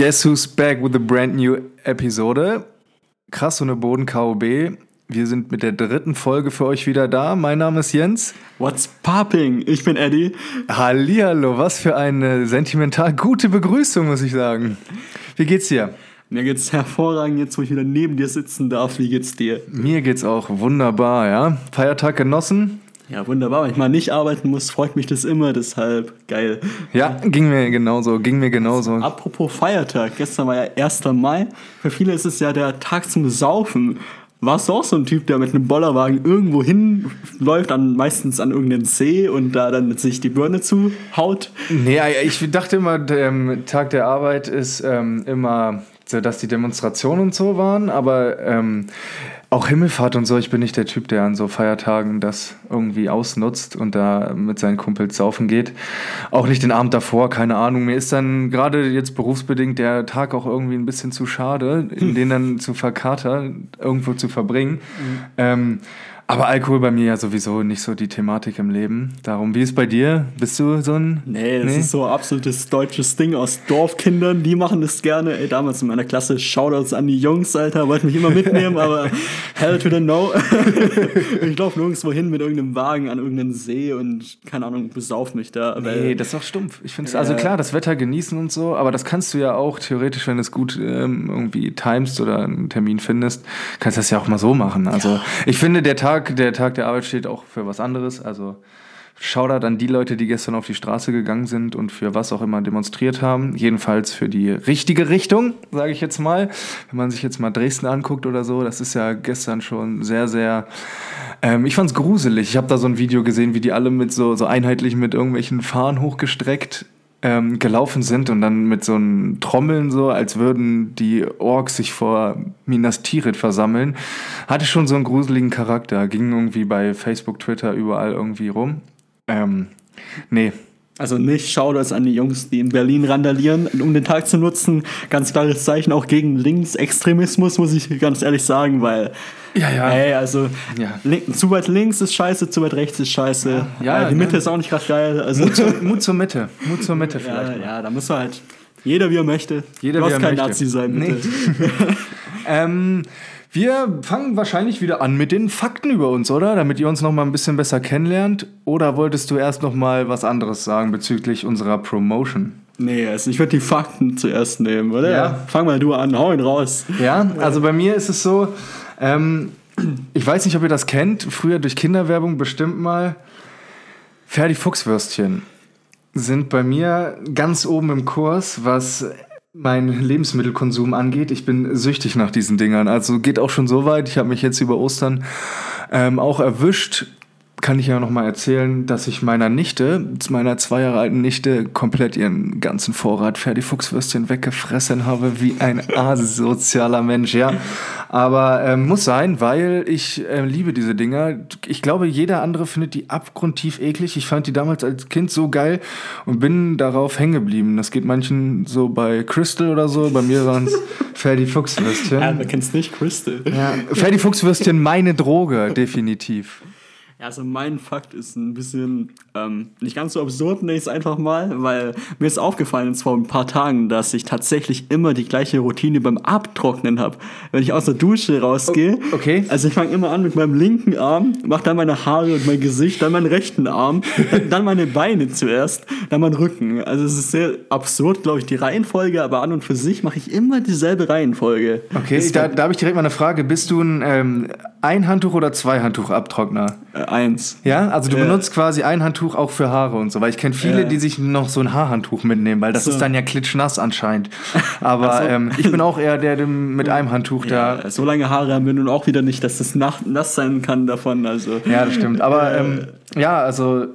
Guess who's back with a brand new Episode? Krass ohne Boden KOB. Wir sind mit der dritten Folge für euch wieder da. Mein Name ist Jens. What's popping? Ich bin Eddie. Hallihallo, was für eine sentimental gute Begrüßung, muss ich sagen. Wie geht's dir? Mir geht's hervorragend, jetzt wo ich wieder neben dir sitzen darf. Wie geht's dir? Mir geht's auch wunderbar, ja. Feiertag genossen? Ja, wunderbar. Wenn ich mal nicht arbeiten muss, freut mich das immer, deshalb geil. Ja, ging mir genauso, ging mir genauso. Apropos Feiertag, gestern war ja 1. Mai. Für viele ist es ja der Tag zum Saufen. Warst du auch so ein Typ, der mit einem Bollerwagen irgendwo hinläuft, an, meistens an irgendeinen See und da dann sich die Birne zuhaut? Nee, ich dachte immer, der ähm, Tag der Arbeit ist ähm, immer dass die Demonstrationen und so waren, aber ähm, auch Himmelfahrt und so, ich bin nicht der Typ, der an so Feiertagen das irgendwie ausnutzt und da mit seinen Kumpels saufen geht. Auch nicht den Abend davor, keine Ahnung. Mir ist dann gerade jetzt berufsbedingt der Tag auch irgendwie ein bisschen zu schade, in den dann zu verkatern, irgendwo zu verbringen. Mhm. Ähm, aber Alkohol bei mir ja sowieso nicht so die Thematik im Leben. Darum, wie ist bei dir? Bist du so ein. Nee, das nee? ist so ein absolutes deutsches Ding aus Dorfkindern. Die machen das gerne. Ey, damals in meiner Klasse Shoutouts an die Jungs, Alter. Wollten mich immer mitnehmen, aber hell to the no. ich laufe nirgendwo hin mit irgendeinem Wagen an irgendeinen See und keine Ahnung, besauf mich da. Nee, das ist doch stumpf. Ich finde Also klar, das Wetter genießen und so, aber das kannst du ja auch theoretisch, wenn du es gut ähm, irgendwie timest oder einen Termin findest, kannst du das ja auch mal so machen. Also ich finde, der Tag Tag, der Tag der Arbeit steht auch für was anderes. Also Shoutout an die Leute, die gestern auf die Straße gegangen sind und für was auch immer demonstriert haben. Jedenfalls für die richtige Richtung, sage ich jetzt mal. Wenn man sich jetzt mal Dresden anguckt oder so, das ist ja gestern schon sehr, sehr. Ähm, ich fand's gruselig. Ich habe da so ein Video gesehen, wie die alle mit so, so einheitlich mit irgendwelchen Fahnen hochgestreckt ähm, gelaufen sind und dann mit so einem Trommeln so, als würden die Orks sich vor Minas Tirith versammeln, hatte schon so einen gruseligen Charakter. Ging irgendwie bei Facebook, Twitter überall irgendwie rum. Ähm, nee, also nicht schau das an die Jungs, die in Berlin randalieren, um den Tag zu nutzen. Ganz klares Zeichen auch gegen Linksextremismus, muss ich ganz ehrlich sagen, weil. Ja, ja. Ey, also ja. Link, zu weit links ist scheiße, zu weit rechts ist scheiße. Ja, ja die Mitte ne? ist auch nicht gerade geil. Also Mut, zur, Mut zur Mitte. Mut zur Mitte vielleicht. Ja, ja, da muss man halt. Jeder wie er möchte. Jeder du wie er kein möchte. Nazi sein, bitte. Nee. ähm, wir fangen wahrscheinlich wieder an mit den Fakten über uns, oder? Damit ihr uns noch mal ein bisschen besser kennenlernt. Oder wolltest du erst noch mal was anderes sagen bezüglich unserer Promotion? Nee, also ich würde die Fakten zuerst nehmen, oder? Ja. Fang mal du an, hau ihn raus. Ja, also bei mir ist es so, ähm, ich weiß nicht, ob ihr das kennt, früher durch Kinderwerbung bestimmt mal, Ferdi Fuchswürstchen sind bei mir ganz oben im Kurs, was mein Lebensmittelkonsum angeht. Ich bin süchtig nach diesen Dingern. Also geht auch schon so weit. Ich habe mich jetzt über Ostern ähm, auch erwischt. Kann ich ja noch mal erzählen, dass ich meiner Nichte, meiner zwei Jahre alten Nichte, komplett ihren ganzen Vorrat Ferdi-Fuchswürstchen weggefressen habe, wie ein asozialer Mensch, ja. Aber ähm, muss sein, weil ich äh, liebe diese Dinger. Ich glaube, jeder andere findet die abgrundtief eklig. Ich fand die damals als Kind so geil und bin darauf hängen geblieben. Das geht manchen so bei Crystal oder so. Bei mir waren es Ferdi Fuchswürstchen. Ja, wer kennt's nicht? Crystal. Ja, Ferdi Fuchswürstchen, meine Droge, definitiv. Ja, also mein Fakt ist ein bisschen ähm, nicht ganz so absurd, nenne ich es einfach mal, weil mir ist aufgefallen jetzt vor ein paar Tagen, dass ich tatsächlich immer die gleiche Routine beim Abtrocknen habe. Wenn ich aus der Dusche rausgehe, okay. also ich fange immer an mit meinem linken Arm, mache dann meine Haare und mein Gesicht, dann meinen rechten Arm, dann meine Beine zuerst, dann meinen Rücken. Also es ist sehr absurd, glaube ich, die Reihenfolge, aber an und für sich mache ich immer dieselbe Reihenfolge. Okay, da, da habe ich direkt mal eine Frage. Bist du ein ähm, Ein-Handtuch- oder Zwei-Handtuch-Abtrockner? Äh, eins. Ja, also du äh, benutzt quasi ein Handtuch auch für Haare und so, weil ich kenne viele, äh, die sich noch so ein Haarhandtuch mitnehmen, weil das so. ist dann ja klitschnass anscheinend. Aber so. ähm, ich bin auch eher der, der mit einem Handtuch ja, da. So lange Haare haben wir nun auch wieder nicht, dass das nass sein kann davon. Also. Ja, das stimmt. Aber äh, ähm, ja, also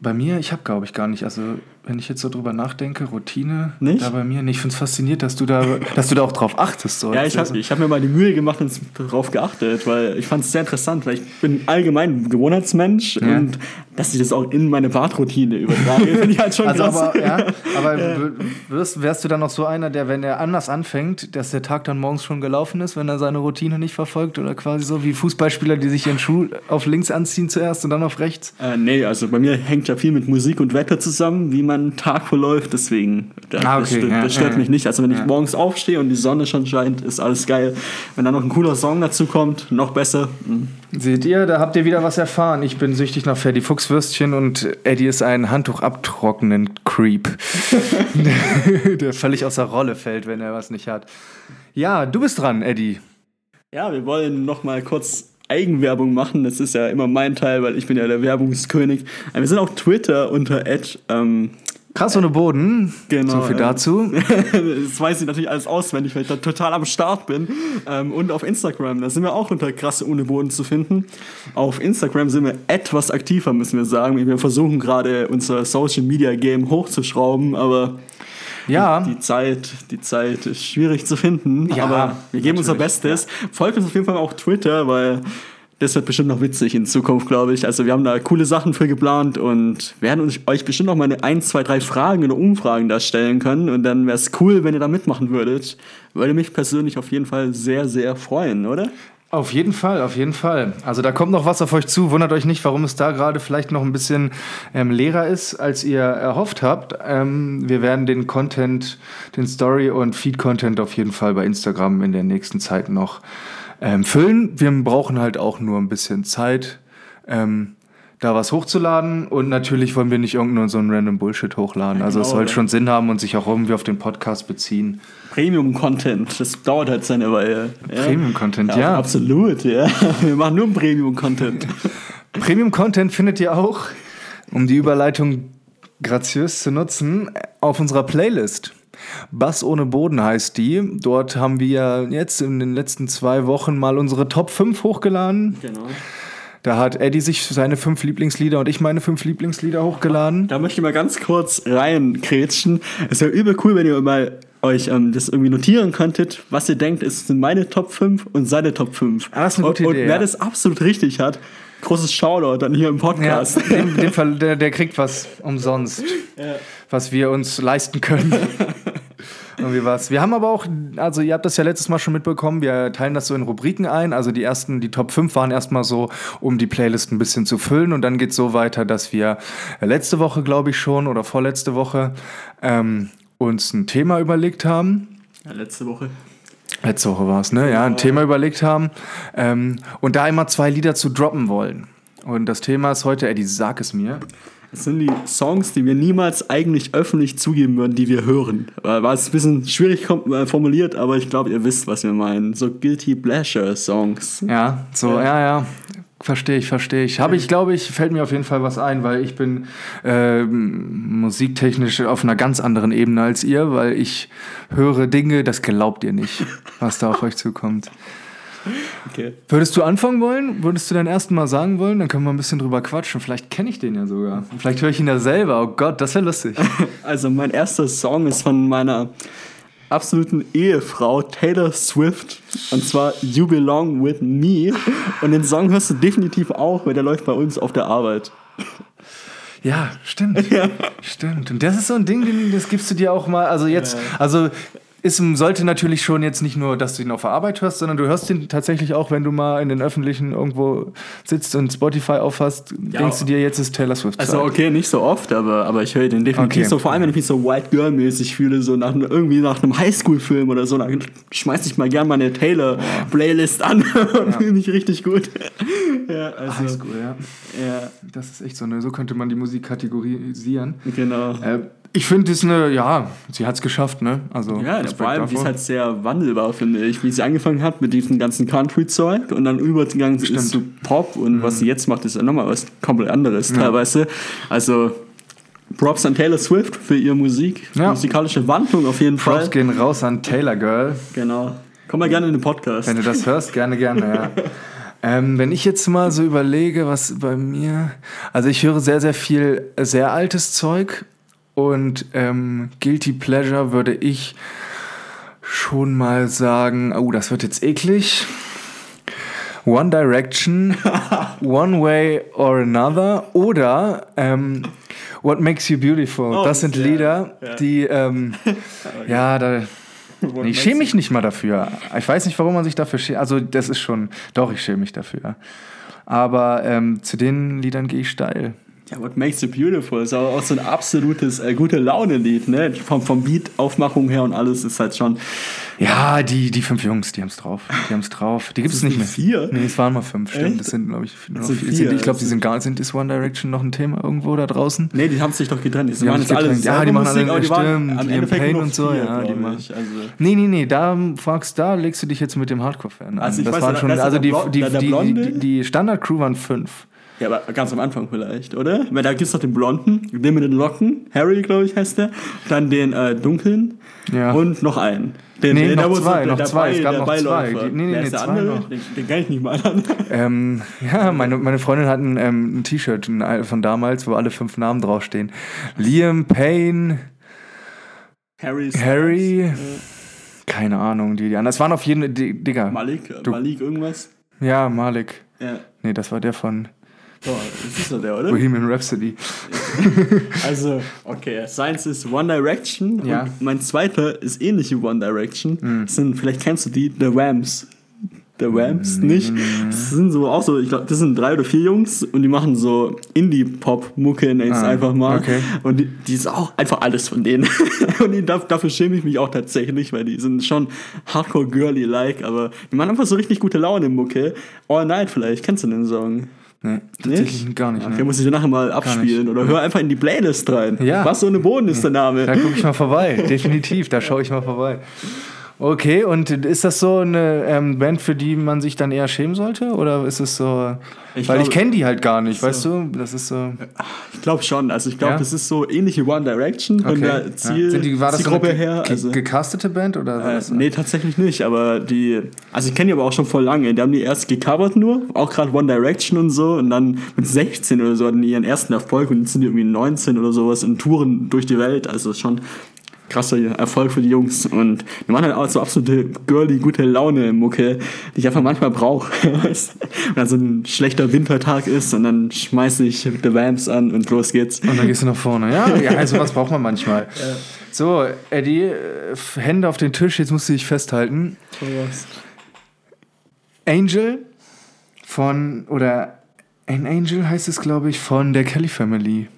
bei mir, ich habe glaube ich gar nicht, also wenn ich jetzt so drüber nachdenke, Routine nicht? da bei mir nicht. Ich finde es fasziniert, dass du da, dass du da auch drauf achtest. So. Ja, ich habe hab mir mal die Mühe gemacht und darauf geachtet, weil ich fand es sehr interessant, weil ich bin allgemein Gewohnheitsmensch ja. und dass ich das auch in meine Badroutine übertrage, finde ich halt schon also krass. Aber, ja, aber ja. Wirst, wärst du dann noch so einer, der, wenn er anders anfängt, dass der Tag dann morgens schon gelaufen ist, wenn er seine Routine nicht verfolgt oder quasi so wie Fußballspieler, die sich ihren Schuh auf links anziehen zuerst und dann auf rechts? Äh, nee, also bei mir hängt ja viel mit Musik und Wetter zusammen, wie man mein Tag verläuft, deswegen das, Ah, das okay, stört, ja, das stört ja, mich nicht. Also wenn ich ja. morgens aufstehe und die Sonne schon scheint, ist alles geil. Wenn dann noch ein cooler Song dazu kommt, noch besser. Hm. Seht ihr, da habt ihr wieder was erfahren. Ich bin süchtig nach Ferdi Fuchswürstchen und Eddie ist ein Handtuch abtrocknen Creep. der völlig außer Rolle fällt, wenn er was nicht hat. Ja, du bist dran, Eddie. Ja, wir wollen noch mal kurz Eigenwerbung machen. Das ist ja immer mein Teil, weil ich bin ja der Werbungskönig. Wir sind auf Twitter unter Ed. Ähm, Krass ohne Boden. Genau, So viel dazu. das weiß ich natürlich alles auswendig, weil ich da total am Start bin. Ähm, und auf Instagram, da sind wir auch unter krasse ohne Boden zu finden. Auf Instagram sind wir etwas aktiver, müssen wir sagen. Wir versuchen gerade unser Social Media Game hochzuschrauben, aber Ja, die Zeit, die Zeit ist schwierig zu finden. Ja, aber wir geben unser Bestes. Folgt uns auf jeden Fall auch Twitter, weil das wird bestimmt noch witzig in Zukunft, glaube ich. Also wir haben da coole Sachen für geplant und werden uns, euch bestimmt noch mal eine 1, 2, 3 Fragen oder Umfragen da stellen können. Und dann wäre es cool, wenn ihr da mitmachen würdet. Würde mich persönlich auf jeden Fall sehr, sehr freuen, oder? Auf jeden Fall, auf jeden Fall. Also da kommt noch was auf euch zu. Wundert euch nicht, warum es da gerade vielleicht noch ein bisschen ähm, leerer ist, als ihr erhofft habt. Ähm, wir werden den Content, den Story- und Feed-Content auf jeden Fall bei Instagram in der nächsten Zeit noch ähm, füllen. Wir brauchen halt auch nur ein bisschen Zeit, ähm, da was hochzuladen. Und natürlich wollen wir nicht irgendeinen so einen random Bullshit hochladen. Also es genau, soll ja. schon Sinn haben und sich auch irgendwie auf den Podcast beziehen. Premium-Content, das dauert halt seine Weile. Ja? Premium-Content, ja. Absolut, ja. Wir machen nur Premium-Content. Premium-Content findet ihr auch, um die Überleitung graziös zu nutzen, auf unserer Playlist. Bass ohne Boden heißt die. Dort haben wir jetzt in den letzten zwei Wochen mal unsere Top 5 hochgeladen. Genau. Da hat Eddie sich seine fünf Lieblingslieder und ich meine fünf Lieblingslieder hochgeladen. Da möchte ich mal ganz kurz reinkrätschen. Es wäre übel cool, wenn ihr mal euch ähm, das irgendwie notieren könntet, was ihr denkt, es sind meine Top 5 und seine Top 5. Ah, das ist eine gute und, und Idee, wer ja. das absolut richtig hat, großes Shoutout dann hier im Ja, Podcast. dem, dem Fall, der, der kriegt was umsonst, was wir uns leisten können. Irgendwie was. Wir haben aber auch, also ihr habt das ja letztes Mal schon mitbekommen, wir teilen das so in Rubriken ein. Also die ersten, die Top 5 waren erstmal so, um die Playlist ein bisschen zu füllen. Und dann geht es so weiter, dass wir letzte Woche, glaube ich schon, oder vorletzte Woche, ähm, uns ein Thema überlegt haben. Ja, letzte Woche. Letzte Woche war es, ne? Ja, ein Thema überlegt haben. Ähm, und da immer zwei Lieder zu droppen wollen. Und das Thema ist heute, Eddie, sag es mir. Das sind die Songs, die wir niemals eigentlich öffentlich zugeben würden, die wir hören. Äh, War es ein bisschen schwierig äh, formuliert, aber ich glaube, ihr wisst, was wir meinen. So Guilty Pleasure Songs. Ja, so, ja, ja. Verstehe ich, verstehe ich. Habe ich, glaube ich, fällt mir auf jeden Fall was ein, weil ich bin ähm, musiktechnisch auf einer ganz anderen Ebene als ihr, weil ich höre Dinge, das glaubt ihr nicht, was da auf euch zukommt. Okay. Würdest du anfangen wollen? Würdest du deinen ersten Mal sagen wollen? Dann können wir ein bisschen drüber quatschen. Vielleicht kenne ich den ja sogar. Vielleicht höre ich ihn ja selber. Oh Gott, das wäre lustig. Also mein erster Song ist von meiner absoluten Ehefrau Taylor Swift und zwar You Belong With Me und den Song hörst du definitiv auch, weil der läuft bei uns auf der Arbeit. Ja, stimmt. Stimmt. Und das ist so ein Ding, das gibst du dir auch mal. Also jetzt, also ist, sollte natürlich schon jetzt nicht nur, dass du ihn auf der Arbeit hörst, sondern du hörst ihn tatsächlich auch, wenn du mal in den öffentlichen irgendwo sitzt und Spotify aufhast, denkst du dir, jetzt ist Taylor Swift. Also Zeit. okay, nicht so oft, aber, aber ich höre den definitiv Okay. so, vor allem wenn ich mich so White Girl mäßig fühle, so nach, irgendwie nach einem Highschool-Film oder so, dann schmeiß ich mal gern meine Taylor-Playlist an und fühle mich richtig gut. ja, also, Highschool, ja. ja, Das ist echt so, ne? So könnte man die Musik kategorisieren. genau. Äh, ich finde, es eine, ja, sie hat es geschafft, ne? Also, Ja, Respekt vor allem, die ist halt sehr wandelbar, finde ich. Wie sie angefangen hat mit diesem ganzen Country-Zeug und dann übergegangen ist zu Pop und was sie jetzt macht, ist ja nochmal was komplett anderes teilweise. Also Props an Taylor Swift für ihre Musik, Ja. musikalische Wandlung auf jeden Props Fall. gehen raus an Taylor Girl. Genau. Komm mal gerne in den Podcast. Wenn du das hörst, gerne, gerne, ja. Ähm, wenn ich jetzt mal so überlege, was bei mir. Also ich höre sehr, sehr viel sehr altes Zeug und ähm, Guilty Pleasure würde ich schon mal sagen, oh, das wird jetzt eklig. One Direction, One Way or Another oder ähm, What Makes You Beautiful. Oh, das sind ja, Lieder, ja. die, ähm, ja, da, Nee, ich schäme mich nicht mal dafür. Ich weiß nicht, warum man sich dafür schämt. Also, das ist schon. Doch, ich schäme mich dafür. Aber ähm, zu den Liedern gehe ich steil. Ja, What Makes You Beautiful ist aber auch so ein absolutes äh, gute Laune-Lied, ne? Vom, vom Beat-Aufmachung her und alles ist halt schon. Ja, die, die fünf Jungs, die haben's drauf. Die haben's drauf. Die gibt's Sind nicht mehr. vier? Nee, es waren mal fünf, stimmt. Echt? Das sind, glaube ich, noch sind vier. Sind, ich glaube, die sind gar sind. Ist One Direction noch ein Thema irgendwo da draußen? Nee, die haben sich doch getrennt. Die, Die haben machen jetzt alle getrennt. Ja, die machen alle- aber die waren stimmt, am nur noch und so, vier, ja, die machen-. Also, Nee, nee, nee, da fragst, da legst du dich jetzt mit dem Hardcore-Fan an. Also ich das weiß, waren schon, also die, die, die, die Standard-Crew waren fünf. Ja, aber ganz am Anfang vielleicht, oder? Weil da gibt's noch den Blonden, den mit den Locken, Harry, glaube ich, heißt der. Dann den äh, Dunklen Ja. und noch einen. Den, Nee, der, noch zwei, noch zwei, es Bei- gab noch zwei. Beiläufer. Die- nee, nee, nee, zwei andere? noch. Den, den kenn ich nicht mal an. Ähm, ja, meine, meine Freundin hat ein, ähm, ein T-Shirt von damals, wo alle fünf Namen draufstehen. Liam Payne, Harry, Harry, keine Ahnung, die, die anderen. Das waren auf jeden Fall, Digga. Malik, Du- Malik irgendwas. Ja, Malik. Ja. Nee, das war der von Boah, das ist doch der, oder? Bohemian Rhapsody. Also, okay, Science ist One Direction. Ja. Und mein zweiter ist ähnlich wie One Direction. Mhm. Das sind, vielleicht kennst du die, The Rams. The Rams, nicht? Das sind so auch so, ich glaube, das sind drei oder vier Jungs und die machen so Indie-Pop-Mucke, nenn ich's Ah, einfach mal. okay. Und die, die ist auch einfach alles von denen. und die, da- dafür schäme ich mich auch tatsächlich, weil die sind schon hardcore-girly-like, aber die machen einfach so richtig gute Laune-Mucke. All Night vielleicht, kennst du den Song? Nee, tatsächlich gar nicht. Okay, Ne? muss ich dir nachher mal abspielen oder hör einfach in die Playlist rein. Ja. Was so eine Boden ist der Name. Da gucke ich mal vorbei, definitiv, da schaue ich mal vorbei. Okay, und ist das so eine ähm, Band, für die man sich dann eher schämen sollte? Oder ist es so. Ich weil ich glaube- kenne die halt gar nicht, weißt du? Das ist so. Ich glaube schon. Also ich glaube, Ja? das ist so ähnlich wie One Direction von Okay. der Ziel, ja. Sind die, war das so Zielgruppe eine her. Also, gecastete Band? Oder war äh, das nee, tatsächlich nicht. Aber die, also ich kenne die aber auch schon voll lange. Die haben die erst gecovert nur, auch gerade One Direction und so. Und dann mit 16 oder so hatten die ihren ersten Erfolg und jetzt sind die irgendwie 19 oder sowas und touren durch die Welt. Also schon krasser Erfolg für die Jungs. Und die machen halt auch so absolute girly, gute Laune-Mucke, die ich einfach manchmal brauche. Wenn dann so ein schlechter Wintertag ist und dann schmeiße ich The Vamps an und los geht's. Und dann gehst du nach vorne. Ja, ja also was braucht man manchmal. So, Eddie, Hände auf den Tisch, jetzt musst du dich festhalten. Angel von, oder ein Angel heißt es, glaube ich, von der Kelly Family.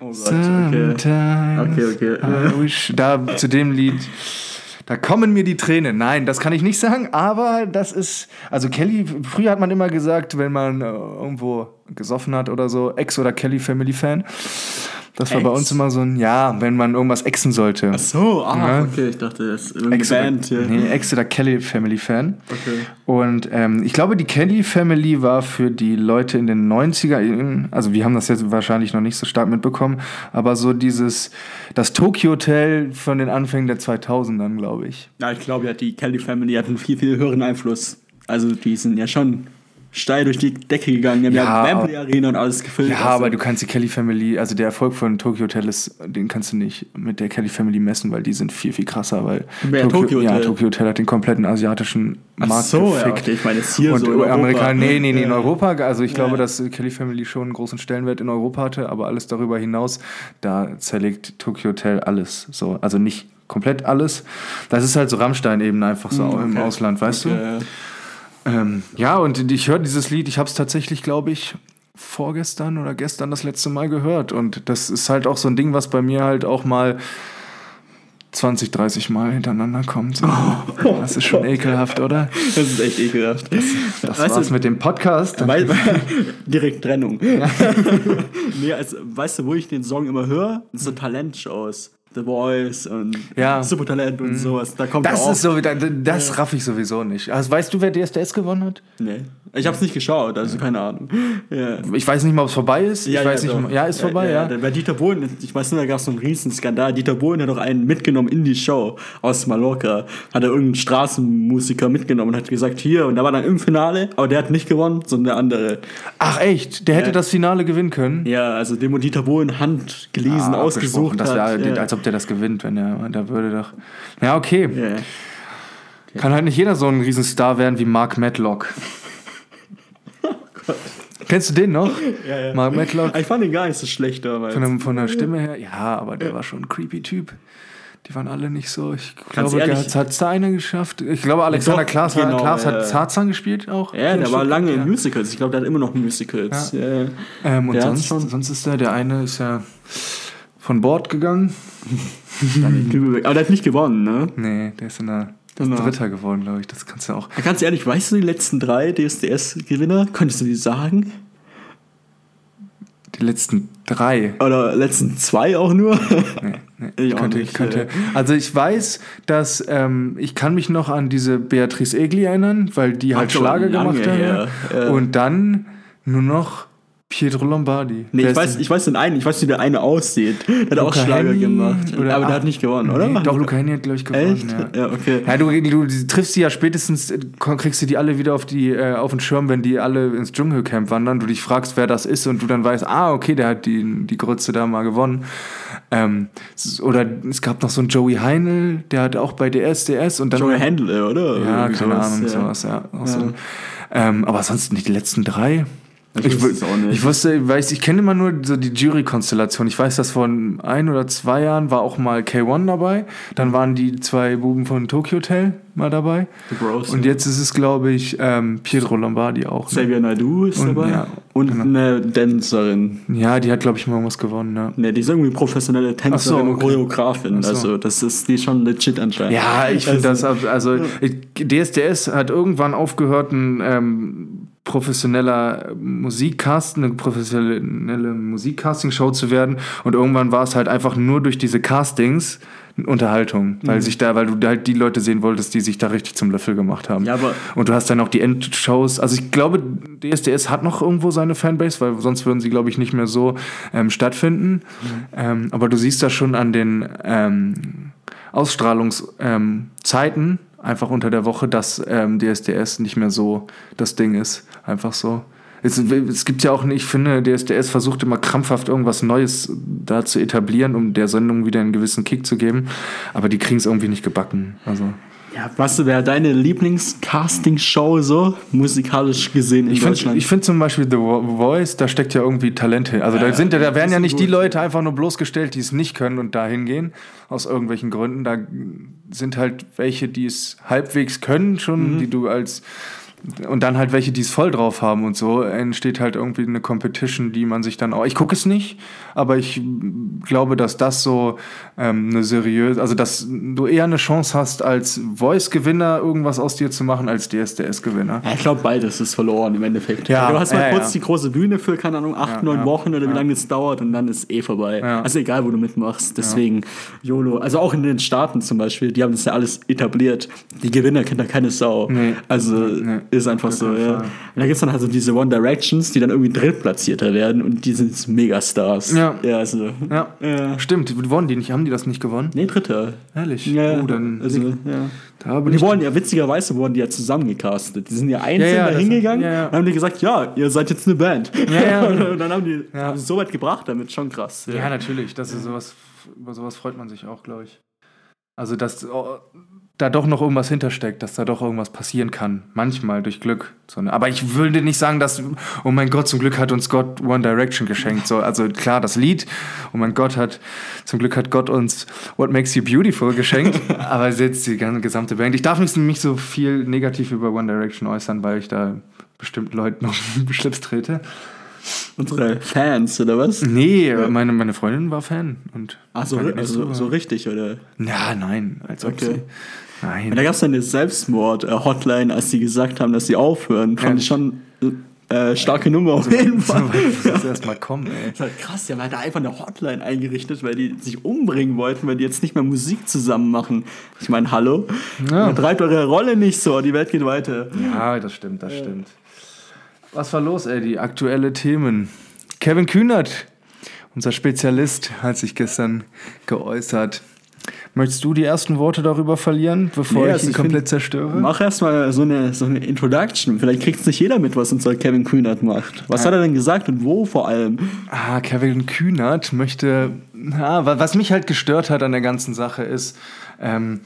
Oh Gott, okay. Sometimes Okay, okay. I wish, da zu dem Lied, da kommen mir die Tränen. Nein, das kann ich nicht sagen, aber das ist, also Kelly, früher hat man immer gesagt, wenn man äh, irgendwo gesoffen hat oder so, Ex- oder Kelly Family Fan. Das war bei Ex? uns immer so ein, ja, wenn man irgendwas exen sollte. Ach so, ah, Ja. okay, ich dachte, das ist irgendeine Ex Band. Ja. nee, Ex- oder Kelly Family Fan. Okay. Und ähm, ich glaube, die Kelly Family war für die Leute in den 90er, also wir haben das jetzt wahrscheinlich noch nicht so stark mitbekommen, aber so dieses, das Tokyo Hotel von den Anfängen der 2000ern, glaube ich. Ja, ich glaube, ja, die Kelly Family hat einen viel, viel höheren Einfluss. Also die sind ja schon steil durch die Decke gegangen. Die haben ja, Ja, Wembley Arena und alles gefüllt. Ja, Also, aber du kannst die Kelly Family, also der Erfolg von Tokyo Hotel ist, den kannst du nicht mit der Kelly Family messen, weil die sind viel, viel krasser, weil Wer, Tokyo ja, Hotel? Tokyo Hotel hat den kompletten asiatischen Ach Markt so, ja, gefickt. okay, ich meine jetzt hier und so in Europa. Amerikaner, nee, nee, nee, in Ja. Europa. Also ich glaube, Ja. dass Kelly Family schon einen großen Stellenwert in Europa hatte, aber alles darüber hinaus, da zerlegt Tokyo Hotel alles. So, also nicht komplett alles. Das ist halt so Rammstein eben einfach so im Hm, okay. Ausland, weißt Okay, du? Ja. Ähm, ja, und ich höre dieses Lied, ich habe es tatsächlich, glaube ich, vorgestern oder gestern das letzte Mal gehört. Und das ist halt auch so ein Ding, was bei mir halt auch mal 20, 30 Mal hintereinander kommt. So. Das ist schon ekelhaft, oder? Das ist echt ekelhaft. Das Weißt war's du- mit dem Podcast. Weil, direkt Trennung. nee, also, weißt du, wo ich den Song immer höre? So Talentshows. The Voice und Ja. Mhm. Supertalent und sowas. Da kommt Das auch. ist so, das raff ich sowieso nicht. Also, weißt du, wer DSDS gewonnen hat? Nee. Ich hab's nicht geschaut, also keine Ahnung. Ja. Ich weiß nicht mal, ob es vorbei ist. Ich weiß nicht doch. mal. Ja, ist vorbei, ja. Bei Dieter Bohlen, ich weiß nur, da gab es so einen riesen Skandal. Dieter Bohlen hat doch einen mitgenommen in die Show aus Mallorca. Hat er irgendeinen Straßenmusiker mitgenommen und hat gesagt, hier, und der war dann im Finale, aber der hat nicht gewonnen, sondern der andere. Ach echt? Der hätte Ja. das Finale gewinnen können? Ja, also dem wo Dieter Bohlen handgelesen Ah, ausgesucht das wär, hat. ja. Als ob der das gewinnt, wenn er, der würde doch. Ja, okay. ja. Kann halt nicht jeder so ein Riesenstar werden wie Mark Kennst du den noch? Ja, ja. Mark Matlock? Ich fand ihn gar nicht so schlecht damals. Von, der, von der Stimme her? Ja, aber der war schon ein creepy Typ. Die waren alle nicht so. Ich Ganz glaube, ehrlich- hat es da einer geschafft. Ich glaube, Alexander Doch, Klaas, genau, Klaas ja. hat Tarzan gespielt auch. Ja, der war Stuttgart, lange ja. in Musicals. Ich glaube, der hat immer noch Musicals. Ja. Ähm, und sonst, schon. sonst ist der, der eine ist ja von Bord gegangen. Aber der hat nicht gewonnen, ne? Nee, der ist in der Genau. Dritter geworden, glaube ich. Das kannst du auch. Ganz ehrlich, weißt du die letzten drei DSDS-Gewinner? Könntest du die sagen? Die letzten drei. Oder letzten zwei auch nur? Nee, nee. Ich Ich auch könnte, nicht, ich könnte. Also ich weiß, dass ähm, ich kann mich noch an diese Beatrice Egli erinnern, weil die halt Schlager gemacht hat. her, ja. Und dann nur noch Pietro Lombardi. Nee, Der ich weiß, ich weiß den einen, ich weiß, wie der eine aussieht. Der hat auch Luca Schlager Henny gemacht. oder- aber der ah, hat nicht gewonnen, oder? Nee, doch, Luca Henny hat, glaube ich, gewonnen. Echt? Ja. Ja, okay. Ja, du, du, du triffst sie ja spätestens, äh, kriegst du die alle wieder auf, die, äh, auf den Schirm, wenn die alle ins Dschungelcamp wandern, du dich fragst, wer das ist und du dann weißt, ah, okay, der hat die, die Grütze da mal gewonnen. Ähm, oder es gab noch so einen Joey Heinl, der hat auch bei DSDS und dann. Joey Handel, oder? ja, Irgendwie keine sowas, Ahnung, ja. sowas, ja. Auch Ja. So. Ähm, aber sonst nicht die letzten drei. Ich Ich, nicht. ich wusste, weiß, ich kenne immer nur so die Jury-Konstellation. Ich weiß, dass vor ein oder zwei Jahren war auch mal K1 dabei. Dann waren die zwei Buben von Tokyo Hotel mal dabei. The Bros. Und jetzt ist es, glaube ich, ähm, Pietro Lombardi auch. Ne? Xavier Naidoo ist Und, dabei. ja, und genau. eine Dancerin. Ja, die hat, glaube ich, mal was gewonnen. Ja. Ne, die ist irgendwie professionelle Tänzerin so, und okay. Choreografin. Ach so. Also, das ist die schon legit anscheinend. Ja, ich finde Also- das, also ich- DSDS hat irgendwann aufgehört, ein ähm, professioneller Musikcast, eine professionelle Musikcasting-Show zu werden und irgendwann war es halt einfach nur durch diese Castings eine Unterhaltung, weil Mhm. sich da, weil du halt die Leute sehen wolltest, die sich da richtig zum Löffel gemacht haben. Ja, aber- und du hast dann auch die Endshows, also ich glaube, DSDS hat noch irgendwo seine Fanbase, weil sonst würden sie, glaube ich, nicht mehr so ähm, stattfinden. Ähm, aber du siehst das schon an den ähm, Ausstrahlungszeiten Zeiten einfach unter der Woche, dass ähm, DSDS nicht mehr so das Ding ist. Einfach so. Es, es gibt ja auch ich finde, DSDS versucht immer krampfhaft irgendwas Neues da zu etablieren, um der Sendung wieder einen gewissen Kick zu geben. Aber die kriegen es irgendwie nicht gebacken. Also. Ja, was wäre deine Lieblingscasting-Show so, musikalisch gesehen in Ich finde Deutschland? ich find zum Beispiel The Vo- Voice, da steckt ja irgendwie Talent hin. Also da, sind ja, da werden ja nicht gut. die Leute einfach nur bloßgestellt, die es nicht können und da hingehen, aus irgendwelchen Gründen. Da sind halt welche, die es halbwegs können schon, die du als und dann halt welche, die es voll drauf haben und so, entsteht halt irgendwie eine Competition, die man sich dann auch. Ich gucke es nicht, aber ich glaube, dass das so ähm, eine seriöse, also dass du eher eine Chance hast, als Voice-Gewinner irgendwas aus dir zu machen, als DSDS-Gewinner. Ja, ich glaube, beides ist verloren im Endeffekt. Ja, du hast mal ja, kurz die große Bühne für, keine Ahnung, acht, neun Wochen oder wie lange es dauert und dann ist eh vorbei. Also egal, wo du mitmachst. Deswegen YOLO. Also auch in den Staaten zum Beispiel, die haben das ja alles etabliert. Die Gewinner kennt da keine Sau. Nee. Also Nee. Ist einfach Auf so, ja. Und da gibt es dann halt so diese One Directions, die dann irgendwie Drittplatzierter werden und die sind Megastars. Ja. Ja, also. Ja, Ja. stimmt. Wurden die nicht? Haben die das nicht gewonnen? Nee, Dritter. Ehrlich? Ja, Oh, dann also, ja. da Und die wurden ja, witzigerweise wurden die ja zusammengecastet. Die sind ja einzeln Ja, da hingegangen und haben die gesagt, ja, ihr seid jetzt eine Band. Ja, ja. und dann haben die Ja. haben sie so weit gebracht damit, schon krass. Ja, natürlich. Das ist sowas, über sowas freut man sich auch, glaube ich. Also, dass oh, da doch noch irgendwas hintersteckt, dass da doch irgendwas passieren kann. Manchmal durch Glück. Ne? Aber ich würde nicht sagen, dass, oh mein Gott, zum Glück hat uns Gott One Direction geschenkt. So, also klar, das Lied, oh mein Gott hat, zum Glück hat Gott uns What Makes You Beautiful geschenkt. aber jetzt die ganze gesamte Band. Ich darf nicht, nicht so viel negativ über One Direction äußern, weil ich da bestimmten Leuten auf den Schlips trete. Unsere Fans, oder was? Nee, meine, meine Freundin war Fan. Und Ach so, also, so- richtig, oder? Ja, nein, als ob Okay. sie. Nein. Und da gab es eine Selbstmord-Hotline, als sie gesagt haben, dass sie aufhören. Fand Ja. ich schon äh, starke Nummer auf jeden Fall. So muss es erstmal kommen, ey. Das ist halt krass, haben halt da einfach eine Hotline eingerichtet, weil die sich umbringen wollten, weil die jetzt nicht mehr Musik zusammen machen. Ich meine, hallo? Ja. Treibt eure Rolle nicht so, die Welt geht weiter. Ja, das stimmt, das stimmt. Was war los, ey? Die aktuelle Themen. Kevin Kühnert, unser Spezialist, hat sich gestern geäußert. Möchtest du die ersten Worte darüber verlieren, bevor Nee, ich also ihn ich komplett find- zerstöre? Mach erstmal so eine, so eine Introduction. Vielleicht kriegt nicht jeder mit, was unser Kevin Kühnert macht. Was hat er denn gesagt und wo vor allem? Ah, Kevin Kühnert möchte. Ja, wa- was mich halt gestört hat an der ganzen Sache ist, ähm,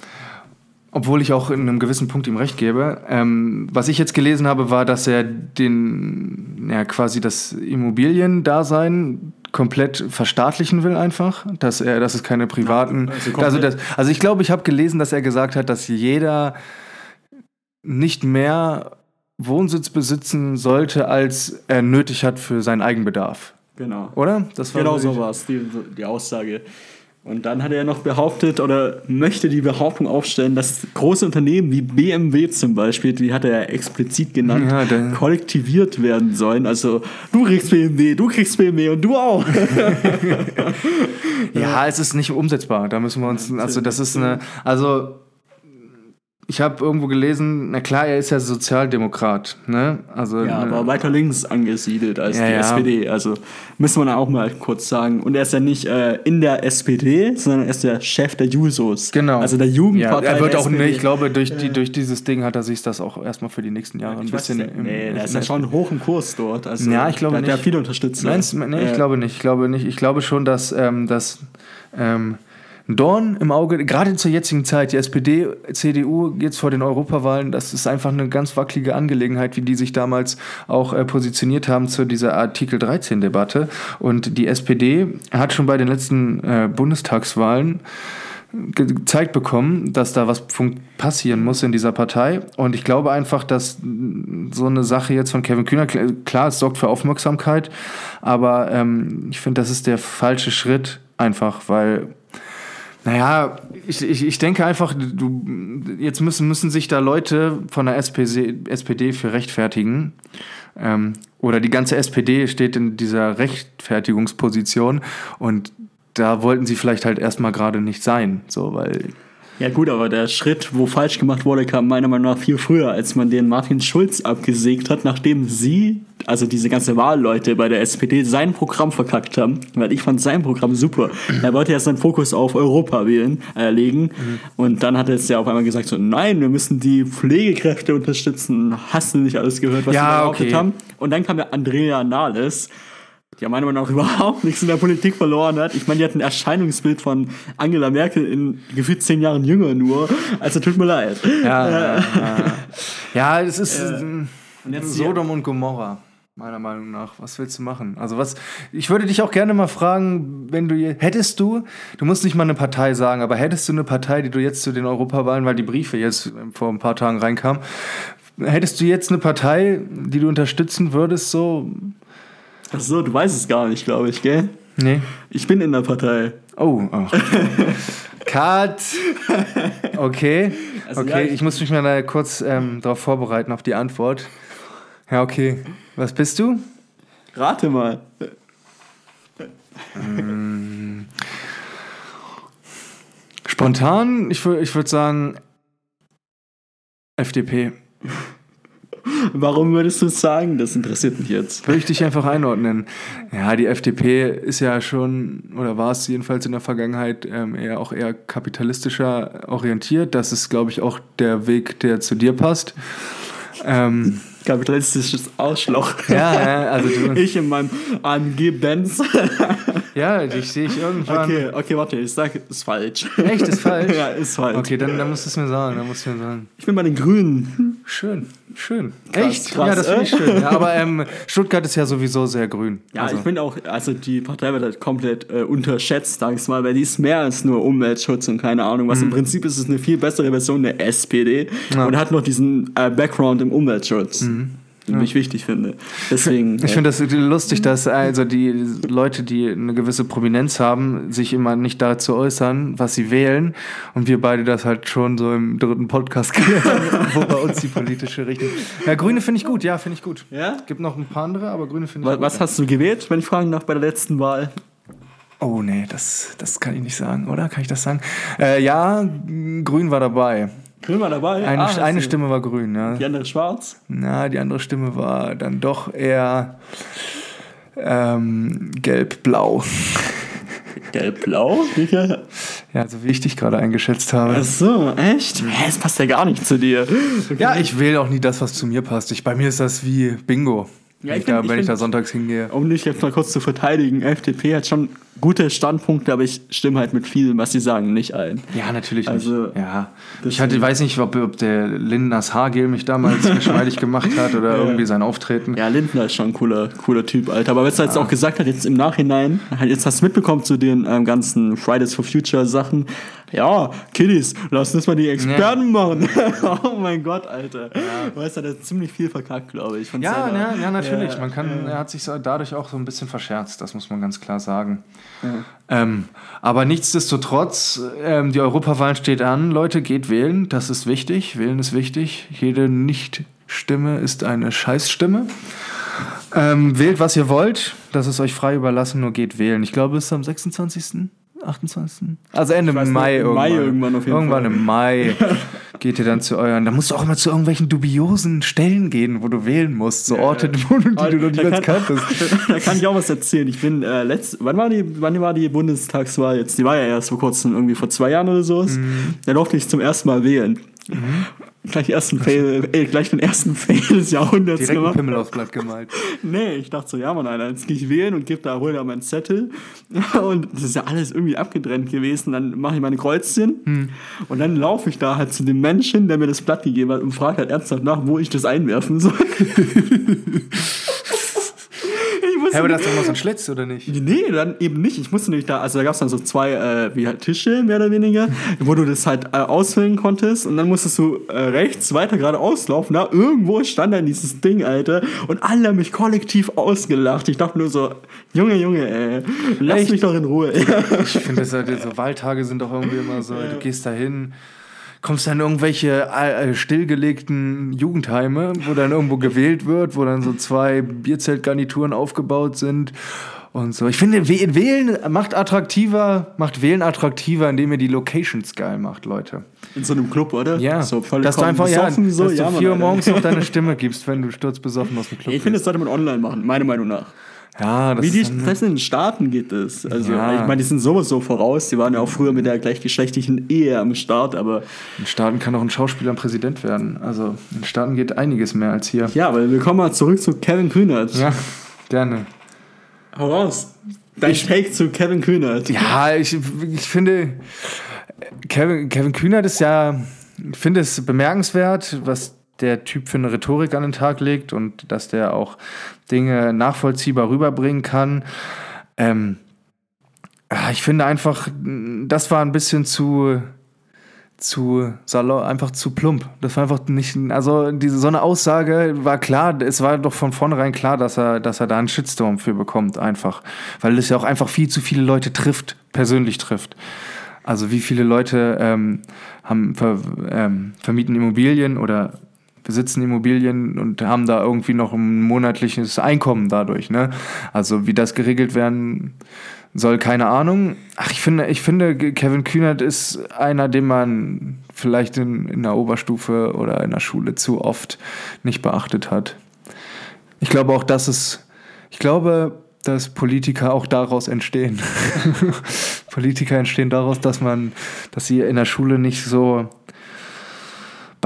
obwohl ich auch in einem gewissen Punkt ihm recht gebe, ähm, was ich jetzt gelesen habe, war, dass er den, ja, quasi das Immobiliendasein komplett verstaatlichen will einfach, dass er, dass es keine privaten, also also, das, also ich glaube, ich habe gelesen, dass er gesagt hat, dass jeder nicht mehr Wohnsitz besitzen sollte, als er nötig hat für seinen Eigenbedarf, Genau. oder? Das Genau so so war es, die, die Aussage. Und dann hat er noch behauptet oder möchte die Behauptung aufstellen, dass große Unternehmen wie BMW zum Beispiel, die hat er explizit genannt, Ja, kollektiviert werden sollen. Also du kriegst BMW, du kriegst BMW und du auch. Ja, es ist nicht umsetzbar. Da müssen wir uns, also das ist eine, also ich habe irgendwo gelesen, na klar, er ist ja Sozialdemokrat, ne? Also Ja, ne, aber weiter links angesiedelt als Ja, die ja. SPD. Also müssen wir auch mal kurz sagen. Und er ist ja nicht äh, in der SPD, sondern er ist der Chef der Jusos. Genau. Also der ja, Jugendpartei. er wird der auch, ne, ich glaube, durch, die, durch dieses Ding hat er sich das auch erstmal für die nächsten Jahre ein Ich weiß bisschen. nicht, im- nee, der ist ja schon hoch im Kurs dort. Also, Ja, ich glaube der, Der nicht. hat viele Unterstützer. Du- nee, ich Äh, glaube nicht. Ich glaube nicht. Ich glaube schon, dass, ähm, dass ähm, Dorn im Auge, gerade zur jetzigen Zeit, die SPD, CDU jetzt vor den Europawahlen, das ist einfach eine ganz wackelige Angelegenheit, wie die sich damals auch äh, positioniert haben zu dieser Artikel 13-Debatte. Und die SPD hat schon bei den letzten äh, Bundestagswahlen ge- gezeigt bekommen, dass da was passieren muss in dieser Partei. Und ich glaube einfach, dass so eine Sache jetzt von Kevin Kühner, kl- klar, es sorgt für Aufmerksamkeit, aber ähm, ich finde, das ist der falsche Schritt einfach, weil naja, ich, ich, ich denke einfach, du, jetzt müssen, müssen sich da Leute von der SPD, SPD für rechtfertigen. Ähm, oder die ganze SPD steht in dieser Rechtfertigungsposition und da wollten sie vielleicht halt erstmal gerade nicht sein. So, weil. Ja gut, aber der Schritt, wo falsch gemacht wurde, kam meiner Meinung nach viel früher, als man den Martin Schulz abgesägt hat, nachdem sie, also diese ganze Wahlleute bei der SPD, sein Programm verkackt haben. Weil ich fand sein Programm super. Er wollte ja seinen Fokus auf Europa wählen, äh, legen. Und dann hat er jetzt ja auf einmal gesagt, so, nein, wir müssen die Pflegekräfte unterstützen. Hast du nicht alles gehört, was Ja, sie da behauptet okay. haben? Und dann kam ja Andrea Nahles, die ja meiner Meinung nach überhaupt nichts in der Politik verloren hat. Ich meine, die hat ein Erscheinungsbild von Angela Merkel in gefühlt zehn Jahren jünger nur. Also tut mir leid. Ja, ja, ja. ja es ist Äh, ähm, Sodom und Gomorra. Meiner Meinung nach. Was willst du machen? Also was, ich würde dich auch gerne mal fragen, wenn du, hättest du, du musst nicht mal eine Partei sagen, aber hättest du eine Partei, die du jetzt zu den Europawahlen, weil die Briefe jetzt vor ein paar Tagen reinkamen, hättest du jetzt eine Partei, die du unterstützen würdest, so? Ach so, du weißt es gar nicht, glaube ich, gell? Nee. Ich bin in der Partei. Oh, ach. Cut. Okay. Also, okay, ich- muss mich mal da kurz ähm, darauf vorbereiten, auf die Antwort. Ja, okay. Was bist du? Rate mal. Spontan, ich, ich würde sagen FDP. Warum würdest du es sagen? Das interessiert mich jetzt. Würde ich dich einfach einordnen. Ja, die FDP ist ja schon, oder war es jedenfalls in der Vergangenheit, ähm, eher auch eher kapitalistischer orientiert. Das ist, glaube ich, auch der Weg, der zu dir passt. Ähm, Kapitalistisches Ausschloch. ja, ja, also du, Ich in meinem AMG Benz. Ja, dich sehe ich irgendwann. Okay, okay, warte, ich sage, ist falsch. Echt, ist falsch? ja, ist falsch. Okay, dann, dann musst du es mir sagen. Dann musst du mir sagen. Ich bin bei den Grünen. Schön, schön. Krass, Echt? krass, ja, das finde ich schön. Ja, aber ähm, Stuttgart ist ja sowieso sehr grün. Ja, also, ich finde auch, also die Partei wird halt komplett äh, unterschätzt, sag ich mal, weil die ist mehr als nur Umweltschutz und keine Ahnung was. Im Prinzip ist es eine viel bessere Version der SPD Mhm. Ja. und hat noch diesen äh, Background im Umweltschutz, den ich wichtig finde. Deswegen. Ich finde das lustig, dass also die Leute, die eine gewisse Prominenz haben, sich immer nicht dazu äußern, was sie wählen. Und wir beide das halt schon so im dritten Podcast klären, wo bei uns die politische Richtung. Ja, Grüne finde ich gut, ja, finde ich gut. ja? Gibt noch ein paar andere, aber Grüne finde ich Was, gut. was hast du gewählt, wenn ich fragen darf, bei der letzten Wahl? Oh nee, das, das kann ich nicht sagen, oder? Kann ich das sagen? Äh, ja, Grün war dabei. Grün war dabei. Eine, Ah, eine Stimme war grün, ja. Die andere schwarz. Na, die andere Stimme war dann doch eher ähm, gelb-blau. Gelb-blau? Ja, so wie ich dich gerade eingeschätzt habe. Ach so, echt? Hä, das passt ja gar nicht zu dir. Ja, ich wähle auch nie das, was zu mir passt. Ich, bei mir ist das wie Bingo. Ja, wenn ich ich, da, find- ich wenn ich find- da sonntags hingehe. Um dich jetzt mal kurz zu verteidigen, FDP hat schon gute Standpunkte, aber ich stimme halt mit vielem, was sie sagen, nicht ein. Ja, natürlich Also, nicht. Ja. Ich hatte, weiß nicht, ob, ob der Lindners Haargel mich damals geschmeidig gemacht hat oder irgendwie sein Auftreten. Ja, Lindner ist schon ein cooler, cooler Typ, Alter. Aber was er jetzt auch gesagt hat, jetzt im Nachhinein, halt jetzt hast du mitbekommen zu den ähm, ganzen Fridays for Future Sachen. Ja, Kiddies, lass uns mal die Experten machen. oh mein Gott, Alter. Weißt du, hat ziemlich viel verkackt, glaube ich. von Ja, ja, ja, natürlich. Ja, man kann, er hat sich so dadurch auch so ein bisschen verscherzt, das muss man ganz klar sagen. Ähm, aber nichtsdestotrotz, ähm, die Europawahl steht an. Leute, geht wählen, das ist wichtig. Wählen ist wichtig. Jede Nicht-Stimme ist eine Scheißstimme. Ähm, wählt, was ihr wollt. Das ist euch frei überlassen, nur geht wählen. Ich glaube, es ist am 26. 28. Also Ende Mai nicht, im irgendwann. Mai irgendwann auf jeden irgendwann Fall. im Mai geht ihr dann zu euren. Da musst du auch immer zu irgendwelchen dubiosen Stellen gehen, wo du wählen musst. So Orte, wo du, die du noch nicht kann, kanntest. da kann ich auch was erzählen. Ich bin äh, letzt, wann war die, wann war die Bundestagswahl jetzt? Die war ja erst vor kurzem, irgendwie vor zwei Jahren oder so. Mhm. Da durfte ich zum ersten Mal wählen. Gleich, ersten Fail, äh, gleich den ersten Fail des Jahrhunderts Direkt gemacht. Pimmel aufs Blatt gemalt. Nee, ich dachte so, ja Mann, Alter, jetzt gehe ich wählen und gebe da, hol da meinen Zettel. Und das ist ja alles irgendwie abgetrennt gewesen. Dann mache ich meine Kreuzchen Hm. und dann laufe ich da halt zu dem Menschen, der mir das Blatt gegeben hat und frage halt ernsthaft nach, wo ich das einwerfen soll. Hä, aber das ist doch mal so ein Schlitz, oder nicht? Nee, dann eben nicht. Ich musste nämlich da, also da gab es dann so zwei äh, wie halt Tische, mehr oder weniger, wo du das halt äh, ausfüllen konntest und dann musstest du äh, rechts weiter geradeaus laufen. Da irgendwo stand dann dieses Ding, Alter, und alle haben mich kollektiv ausgelacht. Ich dachte nur so, Junge, Junge, ey, lass Echt? mich doch in Ruhe. Ich finde, halt, so Wahltage sind doch irgendwie immer so, du gehst da hin, kommst dann in irgendwelche äh, stillgelegten Jugendheime, wo dann irgendwo gewählt wird, wo dann so zwei Bierzeltgarnituren aufgebaut sind und so. Ich finde, Wäh- Wählen macht attraktiver, macht Wählen attraktiver, indem ihr die Locations geil macht, Leute. In so einem Club, oder? Ja, so dass du einfach, ja, besoffen, so, dass du ja, Mann, vier Uhr morgens noch deine Stimme gibst, wenn du sturzbesoffen aus dem Club Ich finde, das sollte man online machen, meiner Meinung nach. Ja, das Wie die ist dann, das in den Staaten geht es. Also, Ja. ich meine, die sind sowieso voraus. Die waren ja auch früher mit der gleichgeschlechtlichen Ehe am Start, aber in Staaten kann auch ein Schauspieler ein Präsident werden. Also in Staaten geht einiges mehr als hier. ja, aber wir kommen mal zurück zu Kevin Kühnert. Ja, gerne. Hau raus. Dein Take zu Kevin Kühnert. Ja, ich, ich finde, Kevin, Kevin Kühnert ist ja, ich finde es bemerkenswert, was der Typ für eine Rhetorik an den Tag legt und dass der auch Dinge nachvollziehbar rüberbringen kann. Ähm, ah, ich finde einfach, das war ein bisschen zu, zu salo einfach zu plump. Das war einfach nicht, also diese so eine Aussage war klar, es war doch von vornherein klar, dass er, dass er da einen Shitstorm für bekommt, einfach. Weil es ja auch einfach viel zu viele Leute trifft, persönlich trifft. Also wie viele Leute ähm, haben ver, ähm, vermieten Immobilien oder besitzen Immobilien und haben da irgendwie noch ein monatliches Einkommen dadurch, ne? Also wie das geregelt werden soll, keine Ahnung. Ach, ich finde, ich finde, Kevin Kühnert ist einer, den man vielleicht in, in der Oberstufe oder in der Schule zu oft nicht beachtet hat. Ich glaube auch, dass es, ich glaube, dass Politiker auch daraus entstehen. Politiker entstehen daraus, dass man, dass sie in der Schule nicht so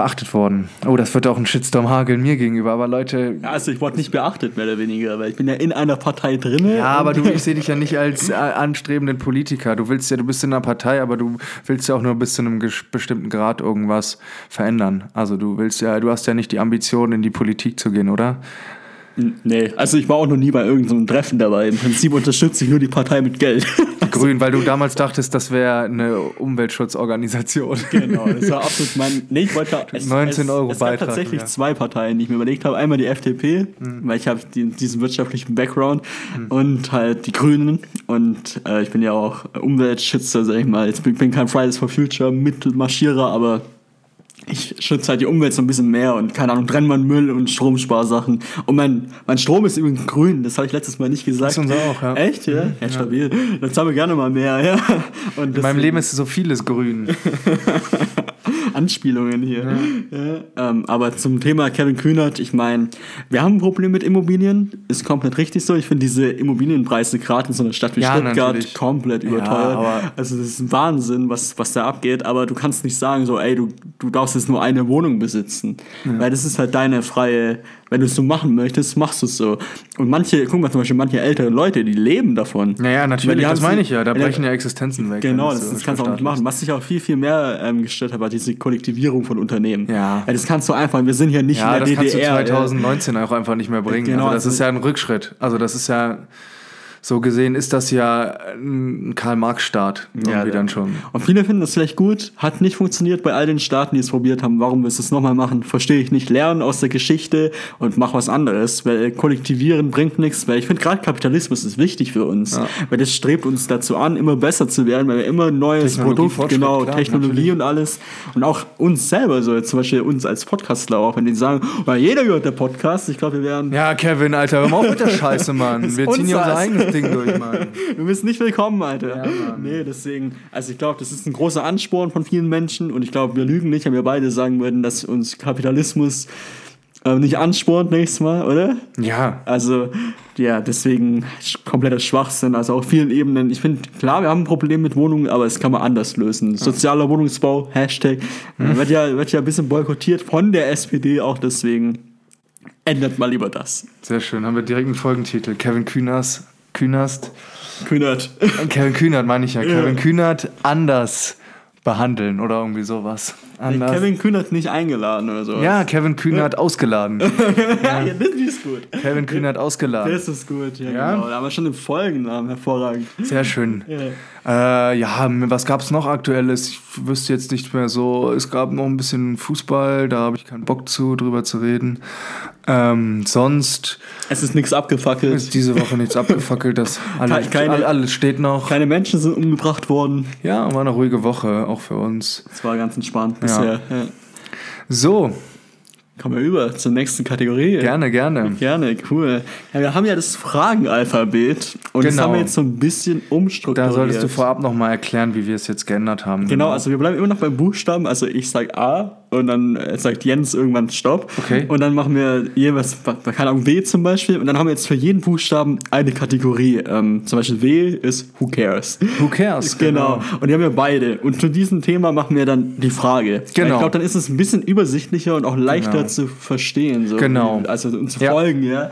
beachtet worden. Oh, das wird auch ein Shitstorm hageln mir gegenüber, aber Leute, also ich wurde nicht beachtet, mehr oder weniger, weil ich bin ja in einer Partei drin. ja, aber du, ich sehe dich ja nicht als äh, anstrebenden Politiker. Du willst ja, du bist in einer Partei, aber du willst ja auch nur bis zu einem bestimmten Grad irgendwas verändern. Also du willst ja, du hast ja nicht die Ambition, in die Politik zu gehen, oder? Nee, also ich war auch noch nie bei irgendeinem Treffen dabei. Im Prinzip unterstütze ich nur die Partei mit Geld. Grün, weil du damals dachtest, das wäre eine Umweltschutzorganisation. Genau, das war absolut mein. Nee, ich wollte. Es, 19 es, Euro Es gab Beitrag, tatsächlich ja. zwei Parteien, die ich mir überlegt habe. Einmal die FDP, weil ich habe die, diesen wirtschaftlichen Background und halt die Grünen. Und äh, ich bin ja auch Umweltschützer, sag ich mal. Jetzt bin, bin kein Fridays for Future Mittelmarschierer, aber ich schütze halt die Umwelt so ein bisschen mehr und keine Ahnung, Brennmann-Müll und Stromsparsachen. Und mein, mein Strom ist übrigens grün, das habe ich letztes Mal nicht gesagt. ist unser auch, ja. Mhm. Echt, ja? Ja, stabil. Dann zahlen wir gerne mal mehr, ja. Und In meinem Leben ist so vieles grün. Anspielungen hier. Ja. Ähm, aber zum Thema Kevin Kühnert, ich meine, wir haben ein Problem mit Immobilien, ist komplett richtig so. Ich finde diese Immobilienpreise gerade in so einer Stadt wie Ja, Stuttgart natürlich. komplett überteuert. also das ist ein Wahnsinn, was, was da abgeht, aber du kannst nicht sagen so, ey, du, du darfst jetzt nur eine Wohnung besitzen, weil das ist halt deine freie Wenn du es so machen möchtest, machst du es so. Und manche, guck mal zum Beispiel, manche ältere Leute, die leben davon. Naja, Weil natürlich, das meine ich ja. Da Ja, brechen ja Existenzen weg. Genau, das, so das kannst du auch nicht machen. Was sich auch viel, viel mehr ähm, gestört hat, war diese Kollektivierung von Unternehmen. Ja. das kannst du einfach, wir sind ja nicht Ja, in das der kannst du DDR. 2019 auch einfach nicht mehr bringen. Genau, also das also- ist ja ein Rückschritt. Also das ist ja, so gesehen ist das ja ein Karl-Marx-Staat. Irgendwie Ja, dann schon. Und viele finden das vielleicht gut, hat nicht funktioniert bei all den Staaten, die es probiert haben. Warum willst du es nochmal machen? Verstehe ich nicht. Lernen aus der Geschichte und mach was anderes, weil kollektivieren bringt nichts. Weil ich finde gerade Kapitalismus ist wichtig für uns, weil das strebt uns dazu an, immer besser zu werden, weil wir immer neues Technologie, Produkt, genau, klar, Technologie natürlich. und alles und auch uns selber so, jetzt zum Beispiel uns als Podcastler auch, wenn die sagen, oh, jeder hört der Podcast, ich glaube, wir werden Ja, Kevin, Alter, hör mal auf mit der Scheiße, Mann. Wir ziehen hier unser- eigenes Ding durch, Mann. Du bist nicht willkommen, Alter. Ja, Mann. nee, deswegen, also ich glaube, das ist ein großer Ansporn von vielen Menschen und ich glaube, wir lügen nicht, wenn wir beide sagen würden, dass uns Kapitalismus äh, nicht anspornt nächstes Mal, oder? Ja, Also, ja, deswegen kompletter Schwachsinn, also auf vielen Ebenen. Ich finde, klar, wir haben ein Problem mit Wohnungen, aber es kann man anders lösen. Sozialer Wohnungsbau, Hashtag, Hm. wird, ja, wird ja ein bisschen boykottiert von der SPD auch, deswegen ändert mal lieber das. sehr schön. Haben wir direkt einen Folgentitel. Kevin Kühners, Kühnerst. Kühnert. Kevin Kühnert meine ich ja. Kevin Kühnert anders behandeln oder irgendwie sowas. Anders. Kevin Kühnert nicht eingeladen oder so. ja, Kevin Kühnert ausgeladen. ja, das ist gut. Kevin Kühnert ausgeladen. Das ist gut, ja, Ja? genau. Wir schon den Folgennamen, hervorragend. Sehr schön. Ja. Äh, ja, was gab es noch Aktuelles? Ich wüsste jetzt nicht mehr so. Es gab noch ein bisschen Fußball, da habe ich keinen Bock zu, drüber zu reden. Ähm, sonst Es ist nichts abgefackelt. ist diese Woche nichts abgefackelt. Das alles, Keine- all- alles steht noch. Keine Menschen sind umgebracht worden. Ja, war eine ruhige Woche, auch für uns. Es war ganz entspannt bisher. Ja. So, Kommen wir über zur nächsten Kategorie. gerne, gerne. Gerne, cool. Ja, wir haben ja das Fragenalphabet und das Genau. haben wir jetzt so ein bisschen umstrukturiert. Da solltest du vorab nochmal erklären, wie wir es jetzt geändert haben. Genau, also wir bleiben immer noch beim Buchstaben. Also ich sag A und dann äh, sagt Jens irgendwann Stopp. Okay. Und dann machen wir jeweils, keine Ahnung, W zum Beispiel. Und dann haben wir jetzt für jeden Buchstaben eine Kategorie. Ähm, zum Beispiel W ist Who Cares. Who cares? Genau. Und die haben wir beide. Und zu diesem Thema machen wir dann die Frage. Genau. Ich glaube, dann ist es ein bisschen übersichtlicher und auch leichter Genau. zu verstehen. So. Genau. Also uns zu Ja. folgen, ja.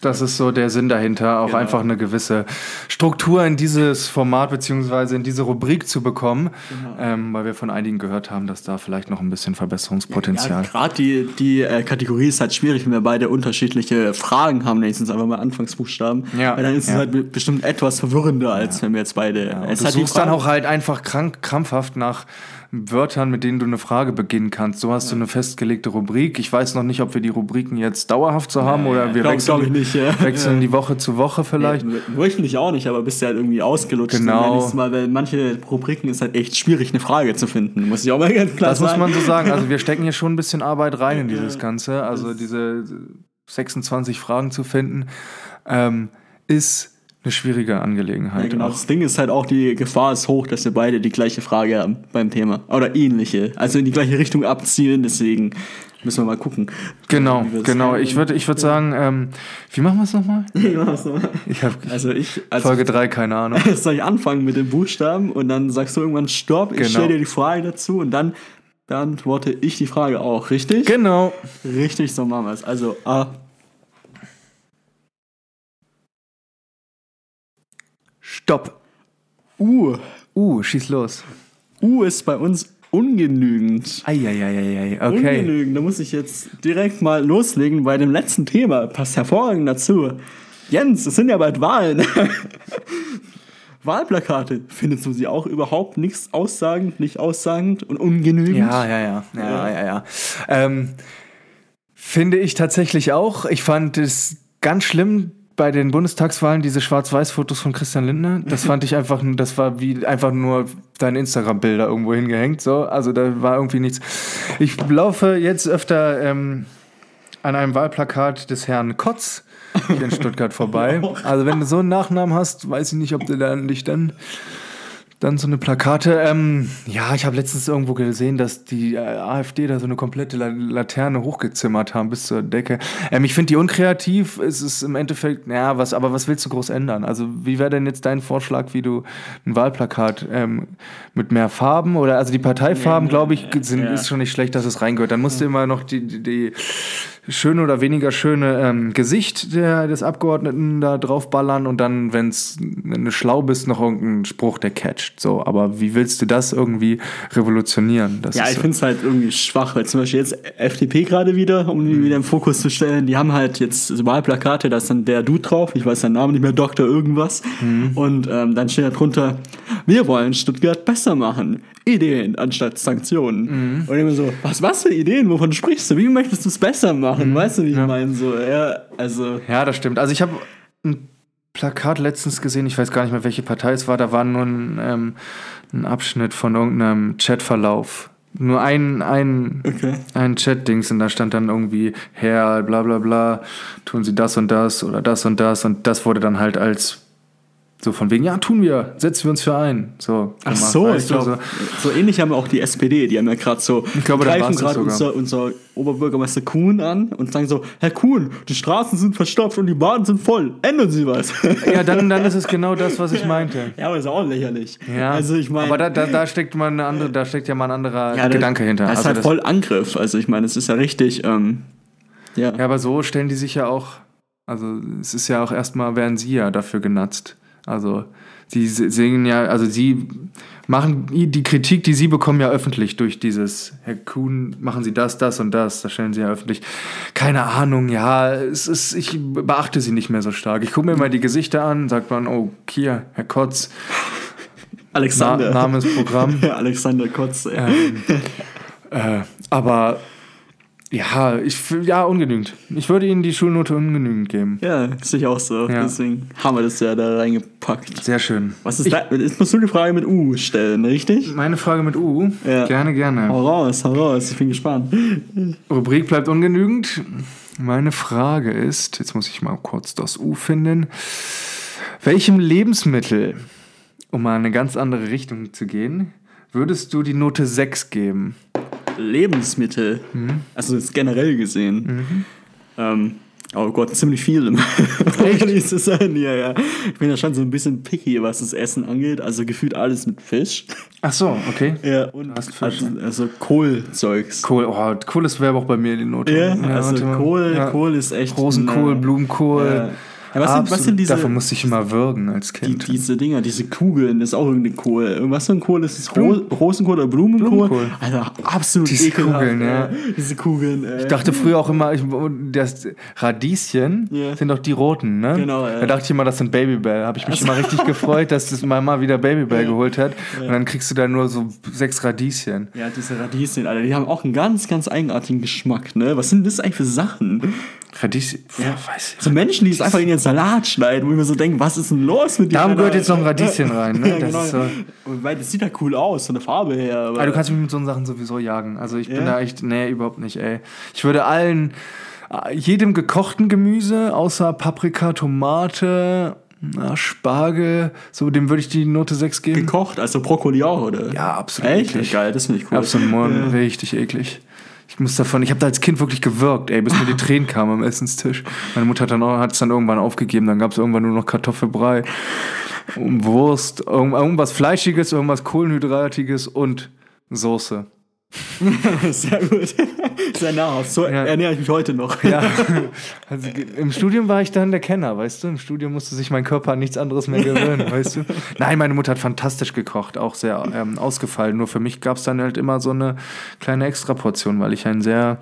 Das ist so der Sinn dahinter, auch Genau. einfach eine gewisse Struktur in dieses Format beziehungsweise in diese Rubrik zu bekommen, Genau. ähm, weil wir von einigen gehört haben, dass da vielleicht noch ein bisschen Verbesserungspotenzial. Ja, gerade die, die äh, Kategorie ist halt schwierig, wenn wir beide unterschiedliche Fragen haben, nächstens einfach mal Anfangsbuchstaben. Ja, Weil dann ist es ja. halt be- bestimmt etwas verwirrender, als wenn wir jetzt beide. Ja, es und hat du suchst dann auch halt einfach krank, krampfhaft nach Wörtern, mit denen du eine Frage beginnen kannst. So hast du eine festgelegte Rubrik. Ich weiß noch nicht, ob wir die Rubriken jetzt dauerhaft so haben oder wir glaub- wechseln, glaub ich nicht, ja. wechseln die Woche zu Woche vielleicht. Ja, wöchentlich auch nicht, aber bist ja halt irgendwie ausgelutscht. Genau. Mal, weil manche Rubriken ist halt echt schwierig, eine Frage zu finden. Muss ich auch mal ganz klar Das muss sagen. man so sagen. Also wir stecken hier schon ein bisschen Arbeit rein in dieses Ganze. Also diese 26 Fragen zu finden, ähm, ist eine schwierige Angelegenheit. Ja, genau. Das Ding ist halt auch, die Gefahr ist hoch, dass wir beide die gleiche Frage haben beim Thema. Oder ähnliche. Also in die gleiche Richtung abzielen, deswegen müssen wir mal gucken. Genau, Wie wir genau. Ich würde ich würd sagen, ähm, wie machen wir es nochmal? Ich habe Also ich, also Folge 3, keine Ahnung. Jetzt soll ich anfangen mit den Buchstaben und dann sagst du irgendwann Stopp, ich Genau. stelle dir die Frage dazu und dann beantworte ich die Frage auch, richtig? Genau. Richtig, so machen wir es. Also A, Stopp. U. Uh, schieß los. U ist bei uns ungenügend. Eieieiei, okay. Ungenügend, da muss ich jetzt direkt mal loslegen bei dem letzten Thema. Passt hervorragend dazu. Jens, es sind ja bald Wahlen. Wahlplakate, findest du sie auch überhaupt nichts aussagend, nicht aussagend und ungenügend? Ja, ja, ja. Ja, ja, ja. Ähm, finde ich tatsächlich auch. Ich fand es ganz schlimm bei den Bundestagswahlen, diese Schwarz-Weiß-Fotos von Christian Lindner. Das fand ich einfach, das war wie einfach nur deine Instagram-Bilder irgendwo hingehängt. So. Also da war irgendwie nichts. Ich laufe jetzt öfter ähm, an einem Wahlplakat des Herrn Kotz hier in Stuttgart vorbei. Also wenn du so einen Nachnamen hast, weiß ich nicht, ob du dann, dich dann Dann so eine Plakate. Ähm, ja, ich habe letztens irgendwo gesehen, dass die äh, AfD da so eine komplette La Laterne hochgezimmert haben bis zur Decke. Ähm, ich finde die unkreativ. Es ist im Endeffekt, ja, was, aber was willst du groß ändern? Also, wie wäre denn jetzt dein Vorschlag, wie du ein Wahlplakat ähm, mit mehr Farben oder also die Parteifarben, glaube ich, sind, ja. ist schon nicht schlecht, dass es reingehört. Dann musst du immer noch die, die, die schöne oder weniger schöne ähm, Gesicht der, des Abgeordneten da draufballern und dann, wenn's, wenn du schlau bist, noch irgendein Spruch, der catcht. So, aber wie willst du das irgendwie revolutionieren? Das Ja, ich so. finde es halt irgendwie schwach, weil zum Beispiel jetzt FDP gerade wieder, um die wieder im Fokus zu stellen, die haben halt jetzt Wahlplakate, da ist dann der Dude drauf, ich weiß seinen Namen nicht mehr, Doktor irgendwas. Und ähm, dann steht da drunter, wir wollen Stuttgart besser machen. Ideen anstatt Sanktionen. Und immer so, was, was für Ideen? Wovon sprichst du? Wie möchtest du es besser machen? Weißt du, wie ich meine? So, ja, also. Ja, das stimmt. Also ich habe ein Plakat letztens gesehen, ich weiß gar nicht mehr, welche Partei es war, da war nur ein, ähm, ein Abschnitt von irgendeinem Chatverlauf. Nur ein, ein, Okay. ein Chat-Dings und da stand dann irgendwie, Herr, bla bla bla, tun Sie das und das oder das und das und das wurde dann halt als so von wegen, ja, tun wir, setzen wir uns für ein. So, Ach gemacht, so, ich glaube, so. ähnlich haben auch die SPD, die haben ja gerade so, Ich glaube, greifen gerade unser, unser Oberbürgermeister Kuhn an und sagen so, Herr Kuhn, die Straßen sind verstopft und die Bahnen sind voll, ändern Sie was. Ja, dann, dann ist es genau das, was ich meinte. ja, aber ist auch lächerlich. Ja, Also ich meine, aber da, da, da steckt mal eine andere, da steckt ja mal ein anderer ja, Gedanke hinter. Das ist Also halt voll Angriff. Also ich meine, es ist ja richtig, ähm, ja. Ja, aber so stellen die sich ja auch, also es ist ja auch erstmal, werden sie ja dafür genutzt. Also sie singen ja, also sie machen die Kritik, die sie bekommen, ja öffentlich durch dieses, Herr Kuhn, machen Sie das, das und das, das stellen sie ja öffentlich. Keine Ahnung, ja, es ist, ich beachte sie nicht mehr so stark. Ich gucke mir mal die Gesichter an, sagt man, oh, hier, Herr Kotz, Na, Alexander. Name ist Programm. Ja, Alexander Kotz. ey. Äh, aber ja, ich f- ja ungenügend. Ich würde Ihnen die Schulnote ungenügend geben. Ja, sehe ich auch so. Ja. Deswegen haben wir das ja da reingepackt. Sehr schön. Was ist da? Jetzt musst du die Frage mit U stellen, richtig? Meine Frage mit U. Ja. Gerne, gerne. Hau raus, hau raus, ich bin gespannt. Rubrik bleibt ungenügend. Meine Frage ist, jetzt muss ich mal kurz das U finden. Welchem Lebensmittel, um mal in eine ganz andere Richtung zu gehen, würdest du die Note 6 geben? Lebensmittel, Mhm. also jetzt generell gesehen. Ähm, oh Gott, ziemlich viel. Echt? Ehrlich zu sein, ja, ja. Ich bin ja schon so ein bisschen picky, was das Essen angeht. Also gefühlt alles mit Fisch. Ach so, okay. Ja, und Fisch, also, also Kohlzeugs. Kohl, oh, Kohl ist wäre auch bei mir die Note. Ja, also warte mal. Kohl, Ja. Kohl ist echt. Rosenkohl, äh, Blumenkohl. Ja. Ja, was, sind, was sind diese, Davon musste ich immer würgen als die, Kind. diese Dinger, diese Kugeln, das ist auch irgendeine Kohl. Was für ein Kohl ist es? Ro Rosenkohl oder Blumenkohl? Blumenkohl. Alter, absolut Diese ekelhaft. Kugeln, ja. Diese Kugeln, ey. Ich dachte früher auch immer, ich, das Radieschen Ja. sind doch die roten, ne? Genau, ja. Da dachte ich immer, das sind Babybell. Habe ich mich immer richtig gefreut, dass das Mama wieder Babybell geholt hat. Und dann kriegst du da nur so sechs Radieschen. Ja, diese Radieschen, Alter, die haben auch einen ganz, ganz eigenartigen Geschmack, ne? Was sind das eigentlich für Sachen? Radieschen, Ja. ja. weiß ich. So Menschen, die es einfach in ihren Salat schneiden, wo ich mir so denke, was ist denn los mit dir? Da gehört jetzt noch ein Radieschen rein, ne? Ja, Das genau. ist so. Weil das sieht ja cool aus, von der Farbe her. Aber Aber du kannst mich mit so Sachen sowieso jagen. Also ich bin Ja? da echt, nee, überhaupt nicht, ey. Ich würde allen, äh, jedem gekochten Gemüse, außer Paprika, Tomate, na, Spargel, so dem würde ich die Note 6 geben. gekocht, also Brokkoli auch, oder? Ja, absolut Echt? eklig. Geil, das finde ich cool. Absolut, Mann, richtig eklig. Ich muss davon, ich habe da als Kind wirklich gewirkt, ey, bis mir die Tränen kamen am Essenstisch. Meine Mutter hat dann es dann irgendwann aufgegeben, dann gab es irgendwann nur noch Kartoffelbrei, Wurst, irgend- irgendwas Fleischiges, irgendwas Kohlenhydratiges und Soße. Sehr gut. Sehr nahrhaft. So Ja. ernähre ich mich heute noch. Ja, also im Studium war ich dann der Kenner, weißt du? Im Studium musste sich mein Körper an nichts anderes mehr gewöhnen, weißt du? Nein, meine Mutter hat fantastisch gekocht, auch sehr ähm, ausgefallen. Nur für mich gab es dann halt immer so eine kleine Extraportion, weil ich ein sehr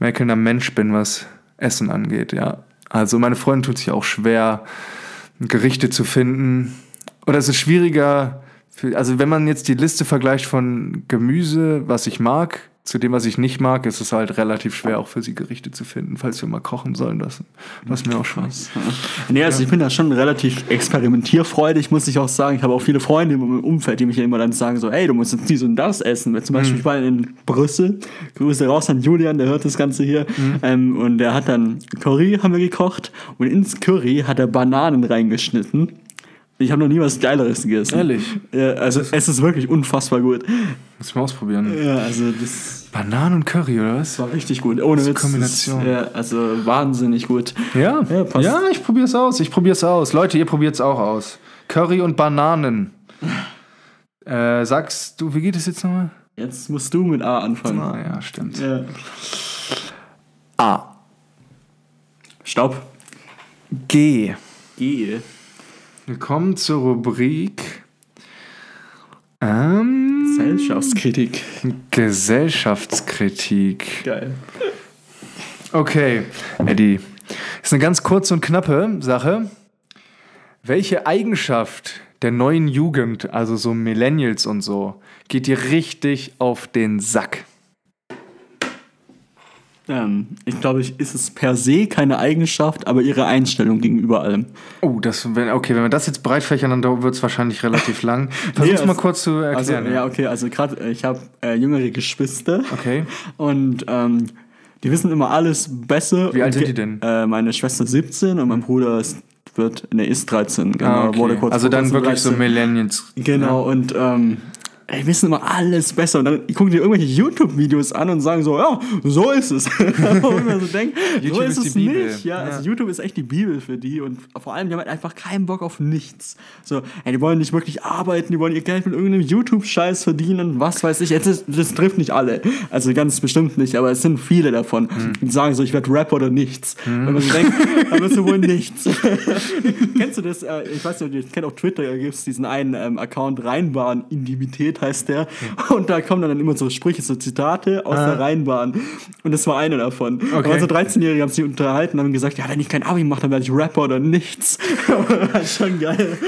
merkelnder Mensch bin, was Essen angeht, ja. Also meine Freundin tut sich auch schwer, Gerichte zu finden. Oder es ist schwieriger, für, also wenn man jetzt die Liste vergleicht von Gemüse, was ich mag, zu dem, was ich nicht mag, ist es halt relativ schwer, auch für sie Gerichte zu finden, falls wir mal kochen sollen lassen. Was mir auch Spaß. Nee, also ich bin da schon relativ experimentierfreudig, muss ich auch sagen. Ich habe auch viele Freunde im Umfeld, die mich ja immer dann sagen so, ey, du musst jetzt dies und das essen. Zum Beispiel, ich war in Brüssel, Grüße raus an Julian, der hört das Ganze hier. Ähm, und der hat dann Curry, haben wir gekocht. Und ins Curry hat er Bananen reingeschnitten. Ich habe noch nie was Geileres gegessen. Ehrlich? Ja, also es ist wirklich unfassbar gut. Muss ich mal ausprobieren. Ja, also das Bananen und Curry, oder was? war richtig gut. Ohne ist Witz. Kombination. Das, ja, also wahnsinnig gut. Ja, Ja, passt. ja ich probier's aus. Ich probier's aus. Leute, ihr probiert's auch aus. Curry und Bananen. Äh, sagst du, wie geht es jetzt nochmal? Jetzt musst du mit A anfangen. Ah, ja, stimmt. Ja. A. Stopp. G. G. Willkommen zur Rubrik ähm, Gesellschaftskritik. Gesellschaftskritik. Geil. Okay, Eddie. Ist eine ganz kurze und knappe Sache. Welche Eigenschaft der neuen Jugend, also so Millennials und so, geht dir richtig auf den Sack? Ähm, ich glaube, ich ist es per se keine Eigenschaft, aber ihre Einstellung gegenüber allem. Oh, das, wenn, okay, wenn wir das jetzt breit fächern, dann wird es wahrscheinlich relativ lang. Versuch's Nee, mal also- kurz zu Also, erklären. ja, okay, also gerade, ich habe äh, jüngere Geschwister. Okay. Und ähm, die wissen immer alles besser. Wie alt sind die denn? Äh, meine Schwester 17 und mein Bruder ist, wird, ne, ist 13. Genau, Ah, okay. wurde kurz also dann wirklich so 13. Millennials. Genau, und ähm, die wissen immer alles besser. Und dann gucken die irgendwelche YouTube-Videos an und sagen so, ja, so ist es. Ich mir so denke, so ist ist es Bibel. nicht. Ja, Ja. Also YouTube ist echt die Bibel für die. Und vor allem, die haben halt einfach keinen Bock auf nichts. So, ey, die wollen nicht wirklich arbeiten, die wollen ihr Geld mit irgendeinem YouTube-Scheiß verdienen und was weiß ich. Jetzt das trifft nicht alle. Also ganz bestimmt nicht, aber es sind viele davon. Hm. Die sagen so, ich werde Rapper oder nichts. Wenn man so denkt, dann bist du wohl nichts. Kennst du das? Äh, ich weiß nicht, das kennt, auf Twitter gibt es diesen einen ähm, Account, Rheinbahn Heißt der. Und da kommen dann immer so Sprüche, so Zitate aus der Rheinbahn. Und das war einer davon. Da waren so 13-Jährige, haben sich unterhalten und haben gesagt, ja, wenn ich kein Abi mache, dann werde ich Rapper oder nichts. das ist schon geil.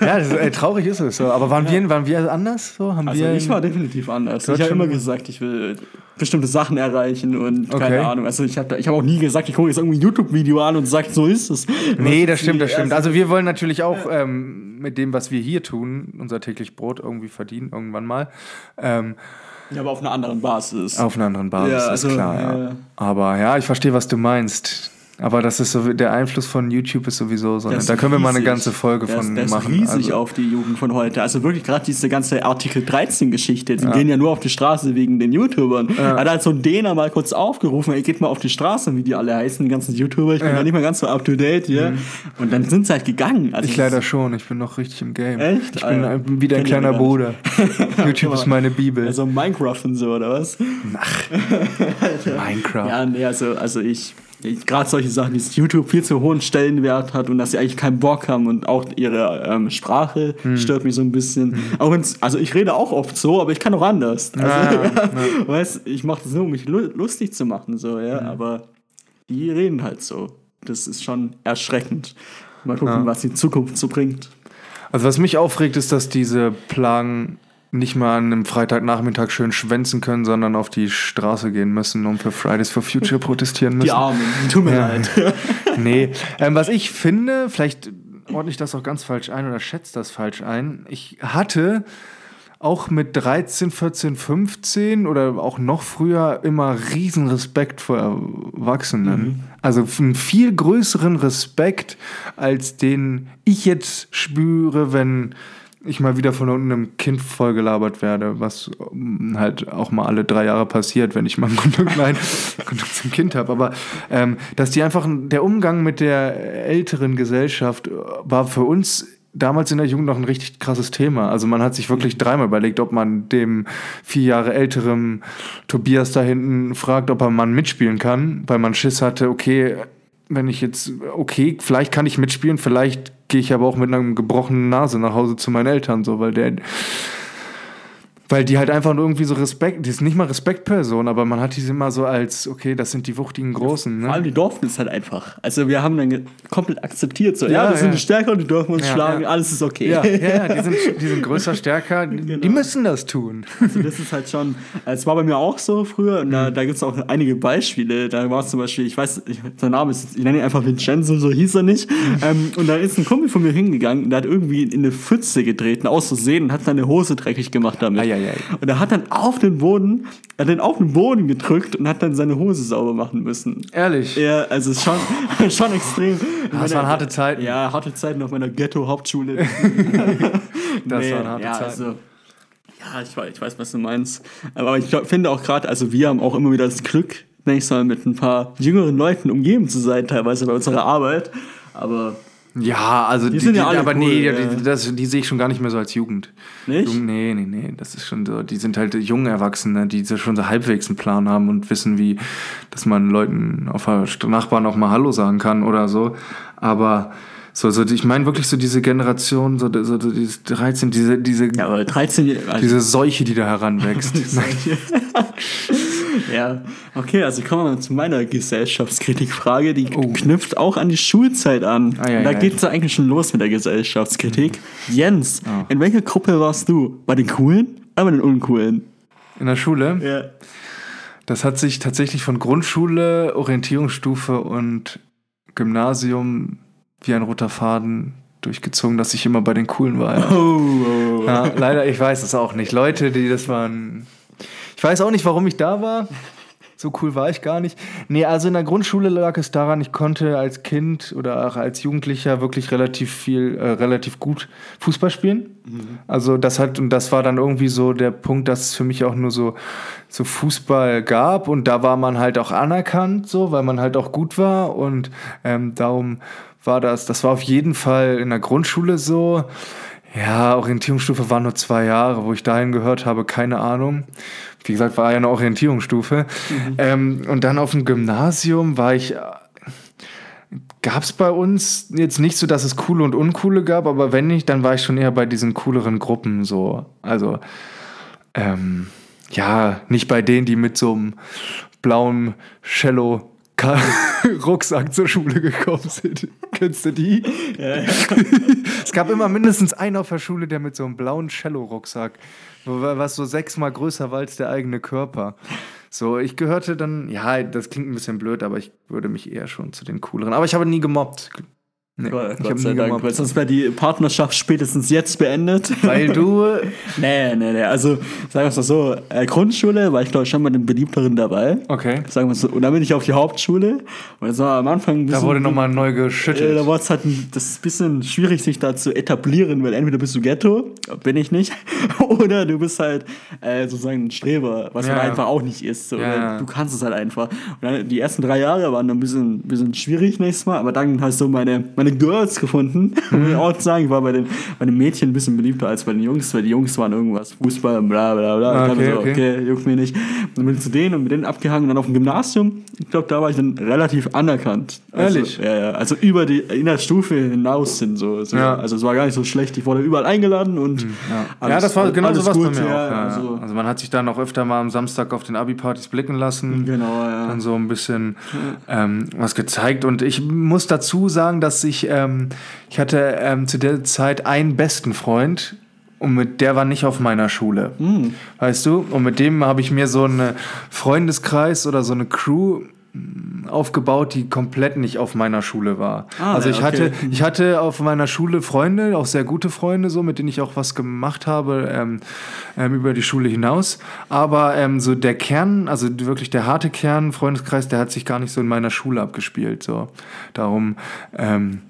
Ja, ist, ey, traurig ist es so. Aber waren, wir, waren wir anders? So? Haben Also wir ich war definitiv anders. Ich habe immer gesagt, ich will bestimmte Sachen erreichen und Okay. keine Ahnung. Also ich habe ich hab auch nie gesagt, ich gucke jetzt irgendwie ein YouTube-Video an und sage, so ist es. Nee, das stimmt, das stimmt. Also wir wollen natürlich auch ähm, mit dem, was wir hier tun, unser täglich Brot irgendwie verdienen, irgendwann mal. Ähm, Ja, aber auf einer anderen Basis. auf einer anderen Basis, Ja, also, ist klar, ja. ja. Aber ja, ich verstehe, was du meinst. Aber das ist so, der Einfluss von YouTube ist sowieso so. Ne? Ist Da können wir mal eine ganze Folge der von ist, der ist machen. riesig also, auf die Jugend von heute. Also wirklich gerade diese ganze Artikel 13-Geschichte, die gehen ja nur auf die Straße wegen den YouTubern. Hat halt so ein Däner mal kurz aufgerufen, ey, geht mal auf die Straße, wie die alle heißen, die ganzen YouTuber. Ich bin da nicht mehr ganz so up to date hier. Und dann sind sie halt gegangen. Also Mhm. ich leider schon, ich bin noch richtig im Game. Echt? Ich bin Ah, äh, wie dein kenn ich kleiner Bruder. YouTube ist meine Bibel. Also Minecraft und so, oder was? Minecraft. Ja, nee, also, also ich gerade solche Sachen, dass YouTube viel zu hohen Stellenwert hat und dass sie eigentlich keinen Bock haben und auch ihre ähm, Sprache Hm. stört mich so ein bisschen. Auch wenn's, also ich rede auch oft so, aber ich kann auch anders. Also, Ja, Weißt, ich mache das nur, um mich lu- lustig zu machen, so, ja, aber die reden halt so. Das ist schon erschreckend. Mal gucken, was die Zukunft so bringt. Also was mich aufregt, ist, dass diese Plagen nicht mal an einem Freitagnachmittag schön schwänzen können, sondern auf die Straße gehen müssen und für Fridays for Future protestieren müssen. Die Armen, tut mir Ja. leid. Nee, ähm, was ich finde, vielleicht ordne ich das auch ganz falsch ein oder schätze das falsch ein. Ich hatte auch mit 13, 14, 15 oder auch noch früher immer riesen Respekt vor Erwachsenen. Also einen viel größeren Respekt, als den ich jetzt spüre, wenn ich mal wieder von unten einem Kind vollgelabert werde, was ähm, halt auch mal alle drei Jahre passiert, wenn ich mal einen Kontakt, nein, Kontakt zum Kind habe. Aber ähm, dass die einfach, der Umgang mit der älteren Gesellschaft äh, war für uns damals in der Jugend noch ein richtig krasses Thema. Also man hat sich wirklich dreimal überlegt, ob man dem vier Jahre älteren Tobias da hinten fragt, ob er mal mitspielen kann, weil man Schiss hatte, okay, wenn ich jetzt, okay, vielleicht kann ich mitspielen, vielleicht gehe ich aber auch mit einer gebrochenen Nase nach Hause zu meinen Eltern, so, weil der, weil die halt einfach nur irgendwie so Respekt, die ist nicht mal Respektperson, aber man hat diese immer so als, okay, das sind die wuchtigen Großen, Vor allem ne? die durften es halt einfach. Also wir haben dann komplett akzeptiert, so, ja, Ja, wir sind ja. die Stärker und die dürfen uns Ja, schlagen, ja. alles ist okay. Ja, ja, ja, die sind, die sind größer, stärker, die müssen das tun. Also das ist halt schon, es war bei mir auch so früher und Mhm. da, da gibt es auch einige Beispiele. Da war es zum Beispiel, ich weiß, ich, sein Name ist, ich nenne ihn einfach Vincenzo, so hieß er nicht. Mhm. Ähm, und da ist ein Kumpel von mir hingegangen und der hat irgendwie in eine Pfütze getreten, aus Versehen und hat seine Hose dreckig gemacht damit. Und er hat dann auf den Boden, er hat den auf den Boden gedrückt und hat dann seine Hose sauber machen müssen. Ehrlich? Ja, also schon, schon extrem. Das waren harte Zeiten. Ja, harte Zeiten auf meiner Ghetto-Hauptschule. Das waren harte ja, Zeiten. Also, ja, ich weiß, ich weiß, was du meinst. Aber ich glaub, finde auch gerade, also wir haben auch immer wieder das Glück, ich mal, mit ein paar jüngeren Leuten umgeben zu sein, teilweise bei unserer Arbeit. Aber Ja, also die, sind ja alle aber cool, nee, ja. die, das, die sehe ich schon gar nicht mehr so als Jugend. Nicht? Jugend, nee, nee, nee, das ist schon so, die sind halt junge Erwachsene, die schon so halbwegs einen Plan haben und wissen, wie, dass man Leuten auf der Nachbarn auch mal Hallo sagen kann oder so. Aber so, so ich meine wirklich so diese Generation, so, so, so dieses 13, diese, diese, ja, aber 13 also, diese Seuche, die da heranwächst. Ja, okay, also kommen wir mal zu meiner Gesellschaftskritikfrage. Die Oh. knüpft auch an die Schulzeit an. Ei, ei, da ei. geht es eigentlich schon los mit der Gesellschaftskritik. Jens, Ah. in welcher Gruppe warst du? Bei den Coolen oder bei den Uncoolen? In der Schule? Ja. Das hat sich tatsächlich von Grundschule, Orientierungsstufe und Gymnasium wie ein roter Faden durchgezogen, dass ich immer bei den Coolen war. Ja. Oh, oh. Ja, leider, ich weiß es auch nicht. Leute, die das waren. Ich weiß auch nicht, warum ich da war. So cool war ich gar nicht. Nee, also in der Grundschule lag es daran, ich konnte als Kind oder auch als Jugendlicher wirklich relativ viel, äh, relativ gut Fußball spielen. Also das hat, und das war dann irgendwie so der Punkt, dass es für mich auch nur so, so Fußball gab und da war man halt auch anerkannt, so, weil man halt auch gut war und ähm, darum war das, das war auf jeden Fall in der Grundschule so. Ja, Orientierungsstufe war nur zwei Jahre, wo ich dahin gehört habe, keine Ahnung. Wie gesagt, war ja eine Orientierungsstufe. Ähm, und dann auf dem Gymnasium war ich. Gab es bei uns jetzt nicht so, dass es coole und uncoole gab, aber wenn nicht, dann war ich schon eher bei diesen cooleren Gruppen so. Also, ähm, ja, nicht bei denen, die mit so einem blauen Cello Rucksack zur Schule gekommen sind. Kennst du die? es gab immer mindestens einen auf der Schule, der mit so einem blauen Cello-Rucksack, was so sechsmal größer war als der eigene Körper. So, ich gehörte dann, ja, das klingt ein bisschen blöd, aber ich würde mich eher schon zu den cooleren. Aber ich habe nie gemobbt. Nee, Gott, ich Gott sei Dank, weil sonst wäre die Partnerschaft spätestens jetzt beendet. Weil du. nee, nee, nee. Also, sagen wir es mal so: äh, Grundschule war ich, glaube ich, schon bei den beliebteren dabei. Okay. Sagen wir so. Und dann bin ich auf die Hauptschule. Und das war am Anfang bisschen. Da wurde nochmal neu Äh, geschüttelt. da war es halt ein, das bisschen schwierig, sich da zu etablieren, weil entweder bist du Ghetto, bin ich nicht, oder du bist halt äh, sozusagen ein Streber, was Ja, man einfach auch nicht ist. So. Ja. Du kannst es halt einfach. Und dann, die ersten drei Jahre waren dann ein bisschen, bisschen schwierig nächstes Mal, aber dann hast du meine, meine Girls gefunden. Mhm. Muss ich auch sagen, ich war bei den, bei den Mädchen ein bisschen beliebter als bei den Jungs, weil die Jungs waren irgendwas, Fußball, bla bla bla. Ah, ich dachte okay, so, okay. okay, juckt mir nicht. Und dann bin ich zu denen und mit denen abgehangen und dann auf dem Gymnasium, ich glaube, da war ich dann relativ anerkannt. Also, Ehrlich? Ja, ja. Also über die in der Stufe hinaus sind so. so. Ja. Also es war gar nicht so schlecht. Ich wurde überall eingeladen und Ja, ja, das war genau alles so was bei mir auch. ja, Ja, also, also man hat sich dann auch öfter mal am Samstag auf den Abi-Partys blicken lassen. Genau, ja. Dann so ein bisschen ähm, was gezeigt. Und ich muss dazu sagen, dass ich, ähm, ich hatte ähm, zu der Zeit einen besten Freund. Und mit der war nicht auf meiner Schule. Hm. Weißt du? Und mit dem habe ich mir so einen Freundeskreis oder so eine Crew mh, aufgebaut, die komplett nicht auf meiner Schule war. Ah, also ich hatte, okay. ich hatte auf meiner Schule Freunde, auch sehr gute Freunde, so mit denen ich auch was gemacht habe ähm, ähm, über die Schule hinaus. Aber ähm, so der Kern, also wirklich der harte Kern, Freundeskreis, der hat sich gar nicht so in meiner Schule abgespielt. So darum. Ähm,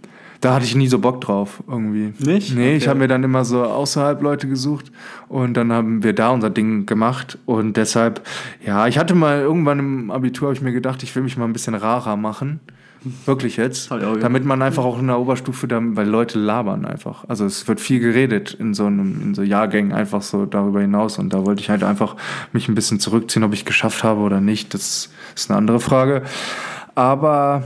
da hatte ich nie so Bock drauf, irgendwie. Nicht? Nee, ich Okay. habe mir dann immer so außerhalb Leute gesucht und dann haben wir da unser Ding gemacht und deshalb, ja, ich hatte mal irgendwann im Abitur, habe ich mir gedacht, ich will mich mal ein bisschen rarer machen. Wirklich jetzt. Ich. Damit man einfach auch in der Oberstufe, dann, weil Leute labern einfach. Also es wird viel geredet in so einem, in so Jahrgängen einfach so darüber hinaus. Und da wollte ich halt einfach mich ein bisschen zurückziehen, ob ich geschafft habe oder nicht. Das ist eine andere Frage. Aber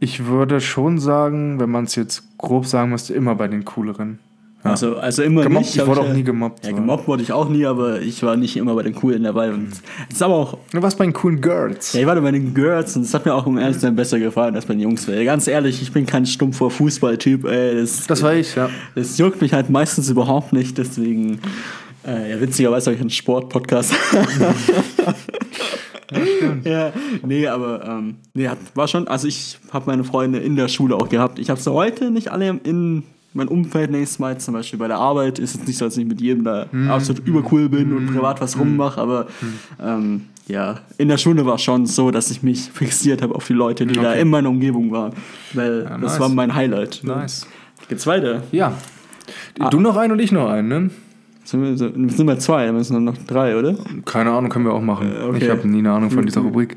ich würde schon sagen, wenn man es jetzt grob sagen müsste, immer bei den cooleren. Ja. Also, also immer Gemobbt, nicht. ich wurde ja- auch nie gemobbt, Ja, gemobbt wurde ich auch nie, aber ich war nicht immer bei den Coolen dabei. Und es ist aber auch Du warst bei den coolen Girls. Ja, ich war bei den Girls und es hat mir auch ehrlich zu sein besser gefallen als bei den Jungs. Weil ganz ehrlich, ich bin kein stumpfer Fußballtyp. Ey, das, Das war ich, ja. das juckt mich halt meistens überhaupt nicht. Deswegen, äh, ja, witzigerweise habe ich einen Sport-Podcast. ja, nee, aber ähm, nee, war schon, also ich habe meine Freunde in der Schule auch gehabt. Ich habe sie heute nicht alle in mein Umfeld nächstes Mal, zum Beispiel bei der Arbeit, ist es nicht so, dass ich mit jedem da absolut übercool bin und privat was rummache, aber ähm, ja, in der Schule war es schon so, dass ich mich fixiert habe auf die Leute, die da Okay. in meiner Umgebung waren, weil Ja, das nice. war mein Highlight. Nice. Geht's weiter? Ja. Du noch einen und ich noch einen, ne? Sind wir, sind wir zwei, dann müssen noch drei, oder? Keine Ahnung, können wir auch machen. Äh, okay. Ich habe nie eine Ahnung von dieser Rubrik.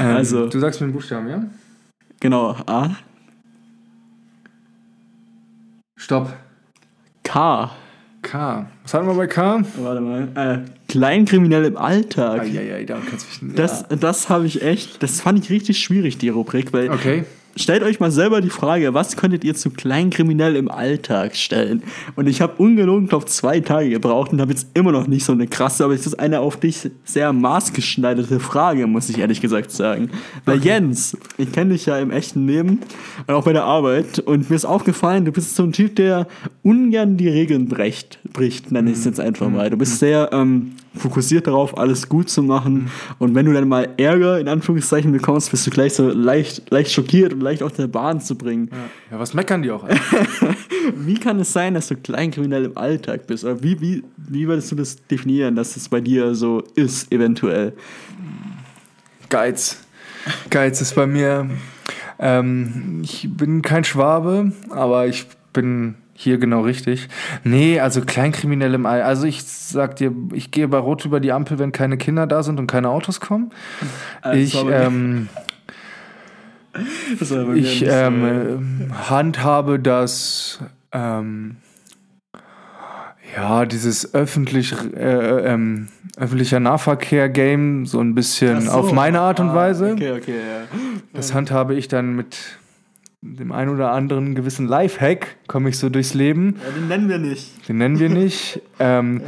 Ähm, Also- Du sagst mir den Buchstaben, ja? Genau, A, Stopp. K. K. Was hatten wir bei K? Warte mal. Äh, Kleinkriminell im Alltag. Eieiei, da kannst du mich Das, das habe ich echt, das fand ich richtig schwierig, die Rubrik, weil Okay. Stellt euch mal selber die Frage, was könntet ihr zu Kleinkriminell im Alltag stellen? Und ich habe ungelogen, glaube zwei Tage gebraucht und habe jetzt immer noch nicht so eine krasse, aber es ist eine auf dich sehr maßgeschneiderte Frage, muss ich ehrlich gesagt sagen. Weil Jens, ich kenne dich ja im echten Leben und auch bei der Arbeit und mir ist aufgefallen, du bist so ein Typ, der ungern die Regeln bricht, bricht nenne ich es jetzt einfach mal. Du bist sehr ähm, fokussiert darauf, alles gut zu machen und wenn du dann mal Ärger in Anführungszeichen bekommst, bist du gleich so leicht, leicht schockiert und leicht aus der Bahn zu bringen. Ja, was meckern die auch? Wie kann es sein, dass du kleinkriminell im Alltag bist? Oder wie, wie, wie würdest du das definieren, dass es bei dir so ist, eventuell? Geiz. Geiz ist bei mir. Ähm, ich bin kein Schwabe, aber ich bin hier genau richtig. Nee, also Kleinkriminell im All. Also ich sag dir, ich gehe bei Rot über die Ampel, wenn keine Kinder da sind und keine Autos kommen. Äh, das ich mir- ähm, Das ich so- ähm, äh, handhabe das. Ähm, ja, dieses öffentlich, äh, ähm, öffentlicher Nahverkehr-Game so ein bisschen so. auf meine Art und Ah, Weise. Okay, okay, ja. Das handhabe ich dann mit dem ein oder anderen gewissen Lifehack, komme ich so durchs Leben. ja. Den nennen wir nicht. Den nennen wir nicht. ähm,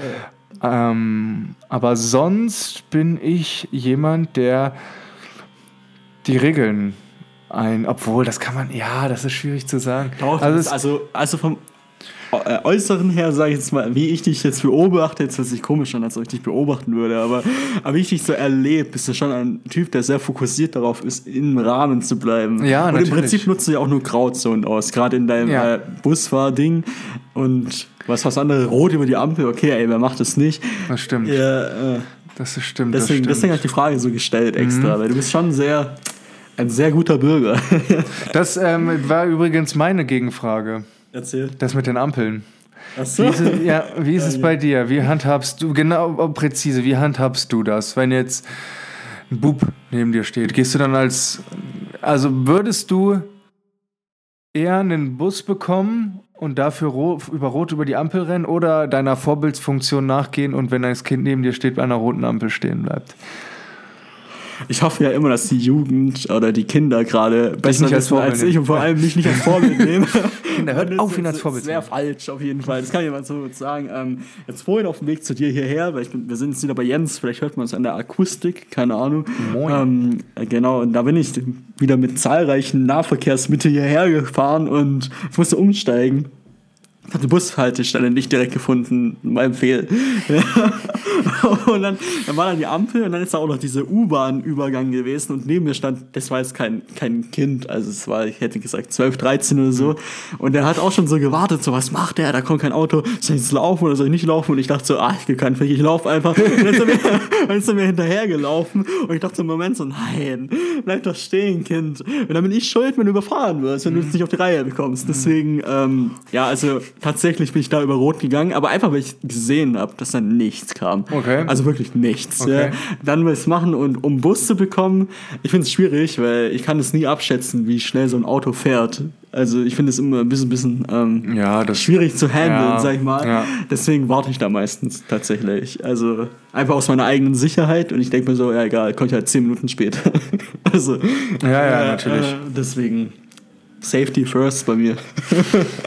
ähm, aber sonst bin ich jemand, der die Regeln ein. Obwohl, das kann man. Ja, das ist schwierig zu sagen. Doch, also, also, also, vom Äußeren her, sage ich jetzt mal, wie ich dich jetzt beobachte, jetzt hört sich komisch an, als ob ich dich beobachten würde, aber, aber wie ich dich so erlebe, bist du schon ein Typ, der sehr fokussiert darauf ist, im Rahmen zu bleiben. Ja, Und natürlich. im Prinzip nutzt du ja auch nur Grauzonen aus, gerade in deinem Ja. äh, Busfahrding und was was andere, rot über die Ampel, okay, ey, wer macht das nicht? das stimmt. Ja, äh, Das ist stimmt. deswegen, das deswegen habe ich die Frage so gestellt extra, weil du bist schon sehr, ein sehr guter Bürger. Das ähm, war übrigens meine Gegenfrage. Erzähl. Das mit den Ampeln. Achso. Wie ist, es, ja, wie ist es bei dir? Wie handhabst du, genau präzise, wie handhabst du das, wenn jetzt ein Bub neben dir steht? Gehst du dann als, also würdest du eher einen Bus bekommen und dafür ro über Rot über die Ampel rennen oder deiner Vorbildsfunktion nachgehen und wenn das Kind neben dir steht, bei einer roten Ampel stehen bleibt? Ich hoffe ja immer, dass die Jugend oder die Kinder gerade besser als als ich und vor allem mich nicht als Vorbild nehmen. Kinder, hört Das auf, ihn als das Vorbild sehr nehmen. falsch auf jeden Fall. Das kann mal so sagen. Ähm, jetzt vorhin auf dem Weg zu dir hierher, weil ich bin, wir sind jetzt wieder bei Jens, vielleicht hört man es an der Akustik, keine Ahnung. Moin. Ähm, äh, genau, und da bin ich wieder mit zahlreichen Nahverkehrsmitteln hierher gefahren und ich musste umsteigen. Ich habe die Bushaltestelle nicht direkt gefunden, mein Fehl. und dann, dann war dann die Ampel und dann ist da auch noch dieser U-Bahn-Übergang gewesen und neben mir stand, das war jetzt kein, kein Kind, also es war, ich hätte gesagt 12, 13 oder so. Und der hat auch schon so gewartet, so was macht der, da kommt kein Auto, soll ich jetzt laufen oder soll ich nicht laufen? Und ich dachte so, ah, ich will keinen Fick, ich laufe einfach. Und dann ist er mir, dann ist er mir hinterhergelaufen und ich dachte so im Moment so, nein, bleib doch stehen, Kind. Und dann bin ich schuld, wenn du überfahren wirst, wenn du es nicht auf die Reihe bekommst. Deswegen, ähm, ja, also tatsächlich bin ich da über Rot gegangen, aber einfach, weil ich gesehen habe, dass da nichts kam. Okay. Also wirklich nichts. Okay. Ja. Dann will ich es machen und um Bus zu bekommen, ich finde es schwierig, weil ich kann es nie abschätzen, wie schnell so ein Auto fährt. Also ich finde es immer ein bisschen, bisschen ähm, Ja, das schwierig zu handeln, Ja, sag ich mal. ja. Deswegen warte ich da meistens tatsächlich. Also einfach aus meiner eigenen Sicherheit und ich denke mir so, ja egal, komme ich halt zehn Minuten später. also Ja, ja, äh, natürlich. Äh, deswegen Safety first bei mir.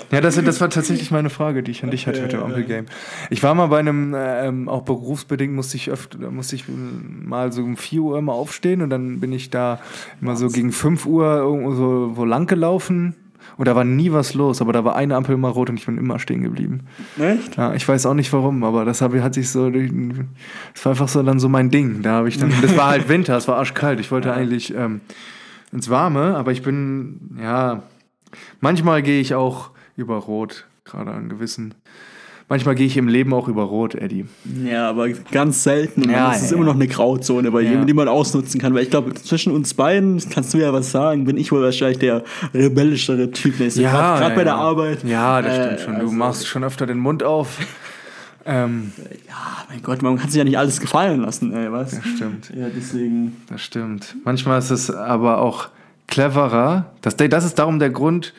Ja, das, das war tatsächlich meine Frage, die ich an dich hatte mit dem Ampelgame. Ich war mal bei einem, ähm, auch berufsbedingt musste ich öfter, musste ich mal so um 4 Uhr immer aufstehen und dann bin ich da immer so gegen 5 Uhr irgendwo so wo lang gelaufen und da war nie was los, aber da war eine Ampel immer rot und ich bin immer stehen geblieben. Echt? Ja, ich weiß auch nicht warum, aber das hab, hat sich so, das war einfach so dann so mein Ding. Da habe ich dann, das war halt Winter, es war arschkalt. Ich wollte eigentlich ähm, ins Warme, aber ich bin, ja, manchmal gehe ich auch über Rot, gerade an gewissen. Manchmal gehe ich im Leben auch über Rot, Eddie. Ja, aber ganz selten. Ja, es ist ja, immer ja. noch eine Grauzone, bei Ja. die man ausnutzen kann. Weil ich glaube, zwischen uns beiden, kannst du ja was sagen, bin ich wohl wahrscheinlich der rebellischere Typ. mäßig. Gerade ja, bei der ja. Arbeit. Ja, das Äh, stimmt schon. Du also- machst schon öfter den Mund auf. Ähm, Ah, mein Gott, man kann sich ja nicht alles gefallen lassen, ey, was? das stimmt. Ja, deswegen. Das stimmt. Manchmal ist es aber auch cleverer. Das, das ist darum der Grund,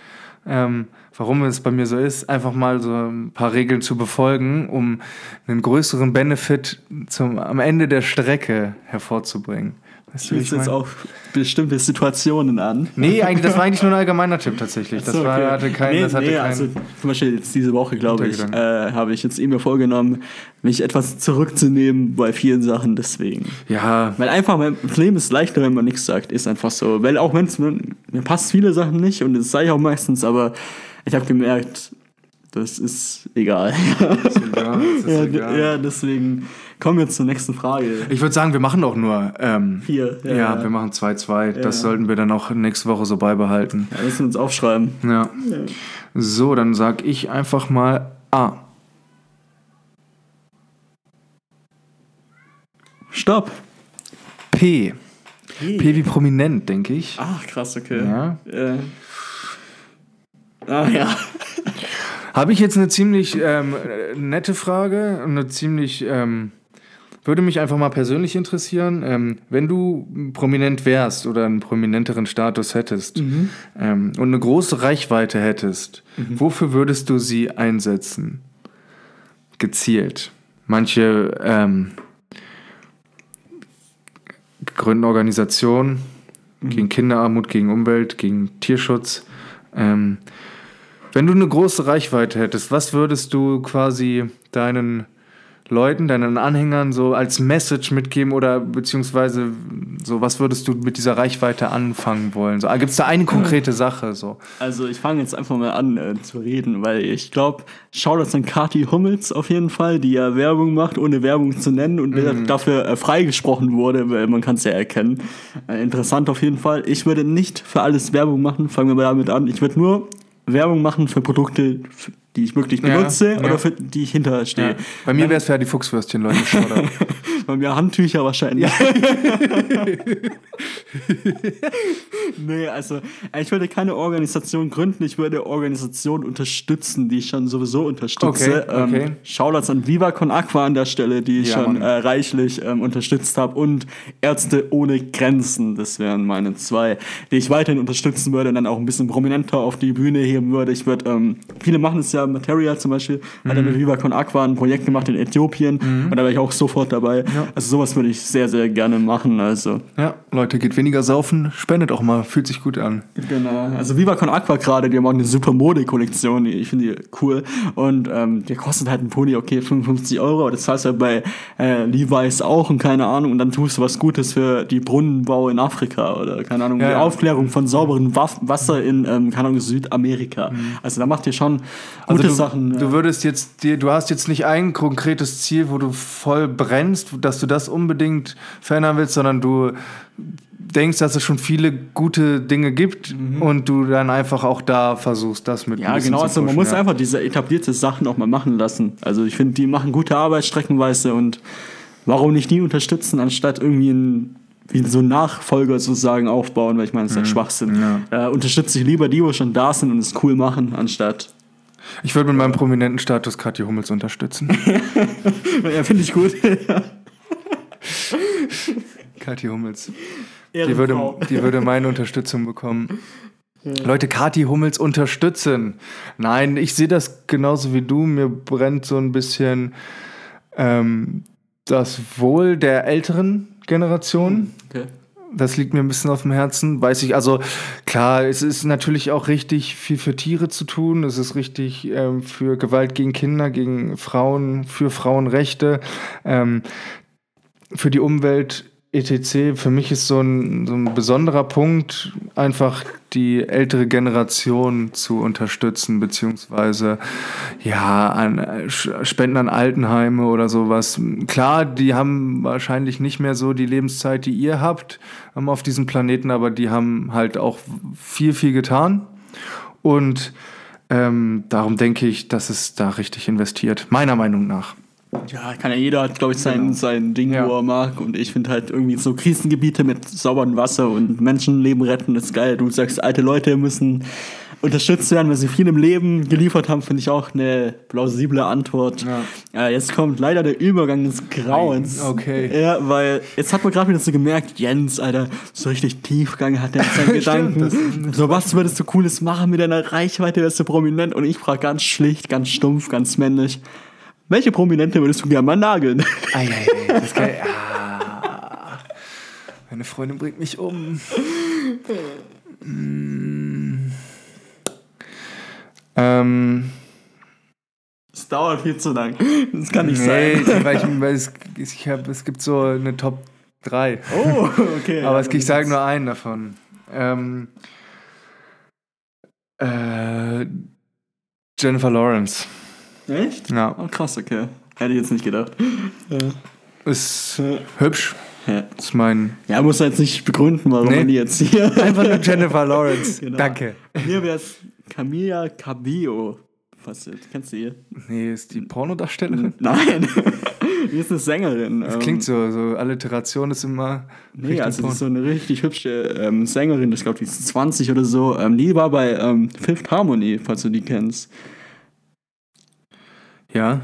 ähm, warum es bei mir so ist, einfach mal so ein paar Regeln zu befolgen, um einen größeren Benefit zum, am Ende der Strecke hervorzubringen. Weißt Du ich jetzt auch bestimmte Situationen an. Nee, eigentlich, das war eigentlich nur ein allgemeiner Tipp tatsächlich. Das, So, war, okay. hatte keinen, nee, das hatte nee, keinen. also zum Beispiel jetzt diese Woche, glaube ich, äh, habe ich jetzt mir vorgenommen, mich etwas zurückzunehmen bei vielen Sachen, deswegen. ja, Weil einfach, mein das Leben ist leichter, wenn man nichts sagt, ist einfach so. Weil auch wenn es mir, mir passt viele Sachen nicht und das sage ich auch meistens, aber ich habe gemerkt, das ist egal. ist egal, ist ja, egal. ja, deswegen kommen wir zur nächsten Frage. Ich würde sagen, wir machen auch nur ähm, Vier. Ja, wir machen 2-2. Das Ja. sollten wir dann auch nächste Woche so beibehalten. Ja, müssen wir uns aufschreiben. Ja. So, dann sag ich einfach mal A. Stopp. P. P wie prominent, denke ich. Ach, krass, okay. Ja. Äh. Ah, ja. Habe ich jetzt eine ziemlich ähm, äh, nette Frage, eine ziemlich ähm, würde mich einfach mal persönlich interessieren, ähm, wenn du prominent wärst oder einen prominenteren Status hättest Mhm. ähm, und eine große Reichweite hättest, Mhm. wofür würdest du sie einsetzen? Gezielt. Manche ähm, gründen Organisationen Mhm. gegen Kinderarmut, gegen Umwelt, gegen Tierschutz. Ähm, wenn du eine große Reichweite hättest, was würdest du quasi deinen Leuten, deinen Anhängern so als Message mitgeben oder beziehungsweise so, was würdest du mit dieser Reichweite anfangen wollen? So, Gibt es da eine konkrete Sache? So? Also ich fange jetzt einfach mal an äh, zu reden, weil ich glaube, Shoutouts an Kati Hummels auf jeden Fall, die ja Werbung macht, ohne Werbung zu nennen und der dafür äh, freigesprochen wurde, weil man kann es ja erkennen. Äh, interessant auf jeden Fall. Ich würde nicht für alles Werbung machen, fangen wir mal damit an. Ich würde nur Werbung machen für Produkte, f- die ich wirklich Ja, benutze ja. oder für die ich hinterstehe. Ja. Bei mir wäre es für die Fuchswürstchen, Leute. Bei mir Handtücher wahrscheinlich. nee, also äh, ich würde keine Organisation gründen, ich würde Organisationen unterstützen, die ich schon sowieso unterstütze. Okay, okay. Ähm, Shoutouts an Viva Con Aqua an der Stelle, die ich Ja, schon äh, reichlich ähm, unterstützt habe und Ärzte ohne Grenzen, das wären meine zwei, die ich weiterhin unterstützen würde und dann auch ein bisschen prominenter auf die Bühne heben würde. Ich würde, ähm, viele machen es ja, Materia zum Beispiel, hat Mhm. er mit Viva Con Aqua ein Projekt gemacht in Äthiopien und da wäre ich auch sofort dabei. Also sowas würde ich sehr, sehr gerne machen. Also ja, Leute, geht weniger saufen, spendet auch mal, fühlt sich gut an. Genau. Also Viva Con Aqua gerade, die haben auch eine super Mode-Kollektion, ich finde die cool. Und ähm, der kostet halt ein Pulli, okay, 55 Euro, aber das zahlst du halt bei äh, Levi's auch und keine Ahnung. Und dann tust du was Gutes für die Brunnenbau in Afrika oder keine Ahnung, Ja, die ja. Aufklärung von sauberem Wasser in, ähm, keine Ahnung, Südamerika. Also da macht ihr schon gute Also du, Sachen. du ja. würdest jetzt dir, du hast jetzt nicht ein konkretes Ziel, wo du voll brennst, dass du das unbedingt verändern willst, sondern du denkst, dass es schon viele gute Dinge gibt und du dann einfach auch da versuchst, das mit Mhm. Ja, genau. Also man muss ja. einfach diese etablierte Sachen auch mal machen lassen. Also ich finde, die machen gute Arbeit streckenweise und warum nicht die unterstützen, anstatt irgendwie ein, wie so Nachfolger sozusagen aufbauen, weil ich meine, das ist ja Schwachsinn. Äh, unterstütze ich lieber die, wo schon da sind und es cool machen, anstatt. Ich würde mit meinem prominenten Status Kathi Hummels unterstützen. ja, finde ich gut. Kathi Hummels. Die würde, die würde meine Unterstützung bekommen. Leute, Kathi Hummels unterstützen. Nein, ich sehe das genauso wie du. Mir brennt so ein bisschen ähm, das Wohl der älteren Generation. Okay. Das liegt mir ein bisschen auf dem Herzen. Weiß ich, also klar, es ist natürlich auch richtig, viel für Tiere zu tun. Es ist richtig ähm, für Gewalt gegen Kinder, gegen Frauen, für Frauenrechte, ähm, für die Umwelt, etc. Für mich ist so ein, so ein besonderer Punkt, einfach die ältere Generation zu unterstützen, beziehungsweise ja, an Spenden an Altenheime oder sowas. Klar, die haben wahrscheinlich nicht mehr so die Lebenszeit, die ihr habt ähm, auf diesem Planeten, aber die haben halt auch viel, viel getan. Und Ähm, darum denke ich, dass es da richtig investiert. Meiner Meinung nach. Ja, kann ja jeder hat, glaube ich, sein, genau. sein Ding, ja. wo er mag. Und ich finde halt irgendwie so Krisengebiete mit sauberem Wasser und Menschenleben retten ist geil. Du sagst, alte Leute müssen unterstützt werden, weil sie viel im Leben geliefert haben, finde ich auch eine plausible Antwort. Ja. Äh, jetzt kommt leider der Übergang des Grauens. Okay. Ja, weil jetzt hat man gerade wieder so gemerkt, Jens, Alter, so richtig Tiefgang hat er seinen Gedanken. so, was würdest du Cooles machen mit deiner Reichweite, wärst du prominent? Und ich frage ganz schlicht, ganz stumpf, ganz männlich, welche Prominente würdest du gerne mal nageln? Ei, ei, ei, das kann, ah, meine Freundin bringt mich um. Hm. Ähm. Es dauert viel zu lang. Das kann nicht nee, sein. Weil ich, weil es, ich hab, es gibt so eine Top 3. Oh, okay. Aber ja, ich sage nur einen davon. Ähm, äh, Jennifer Lawrence. Echt? Ja. Oh, krass, okay. Hätte ich jetzt nicht gedacht. Ja. Ist ja. hübsch. Ja. Ist mein. Ja, muss er jetzt nicht begründen, warum nee. man die jetzt hier. Einfach nur Jennifer Lawrence. genau. Danke. Mir wäre es Camilla Cabello. Was kennst du hier? Nee, ist die Pornodarstellerin? Nein. die ist eine Sängerin. Das klingt so, so Alliteration ist immer. Nee, also die ist so eine richtig hübsche ähm, Sängerin, ich glaube, die ist 20 oder so. Ähm, die war bei ähm, Fifth Harmony, falls du die kennst. Ja.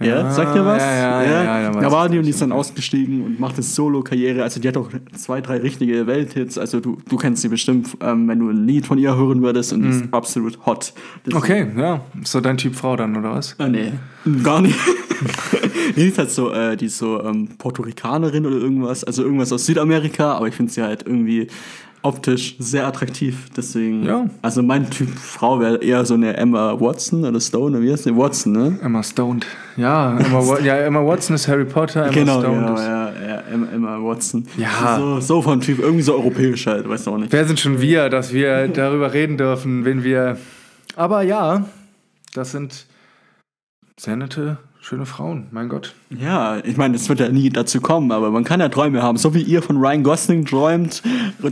Ja, sagt ihr was? Ja, ja, ja. ja, ja da war die und die ist dann ausgestiegen und macht eine Solo-Karriere. Also die hat auch zwei, drei richtige Welthits. Also du, du kennst sie bestimmt, ähm, wenn du ein Lied von ihr hören würdest und die ist mhm. absolut hot. Das okay, ja. Ist so dein Typ Frau dann, oder was? Äh, nee, gar nicht. die ist halt so, äh, die ist so ähm, Puerto Ricanerin oder irgendwas. Also irgendwas aus Südamerika, aber ich finde sie halt irgendwie optisch sehr attraktiv. Deswegen, ja. also mein Typ Frau wäre eher so eine Emma Watson oder Stone, wie heißt die? Watson, ne? Emma Stone. Ja, Emma, ja, Emma Watson ist Harry Potter, Emma genau, Stone genau, ja, ja, Emma, Watson. Ja. So, so von Typ, irgendwie so europäisch halt, weißt du auch nicht. Wer sind schon wir, dass wir darüber reden dürfen, wenn wir. Aber ja, das sind sehr nette Schöne Frauen, mein Gott. Ja, ich meine, es wird ja nie dazu kommen, aber man kann ja Träume haben. So wie ihr von Ryan Gosling träumt,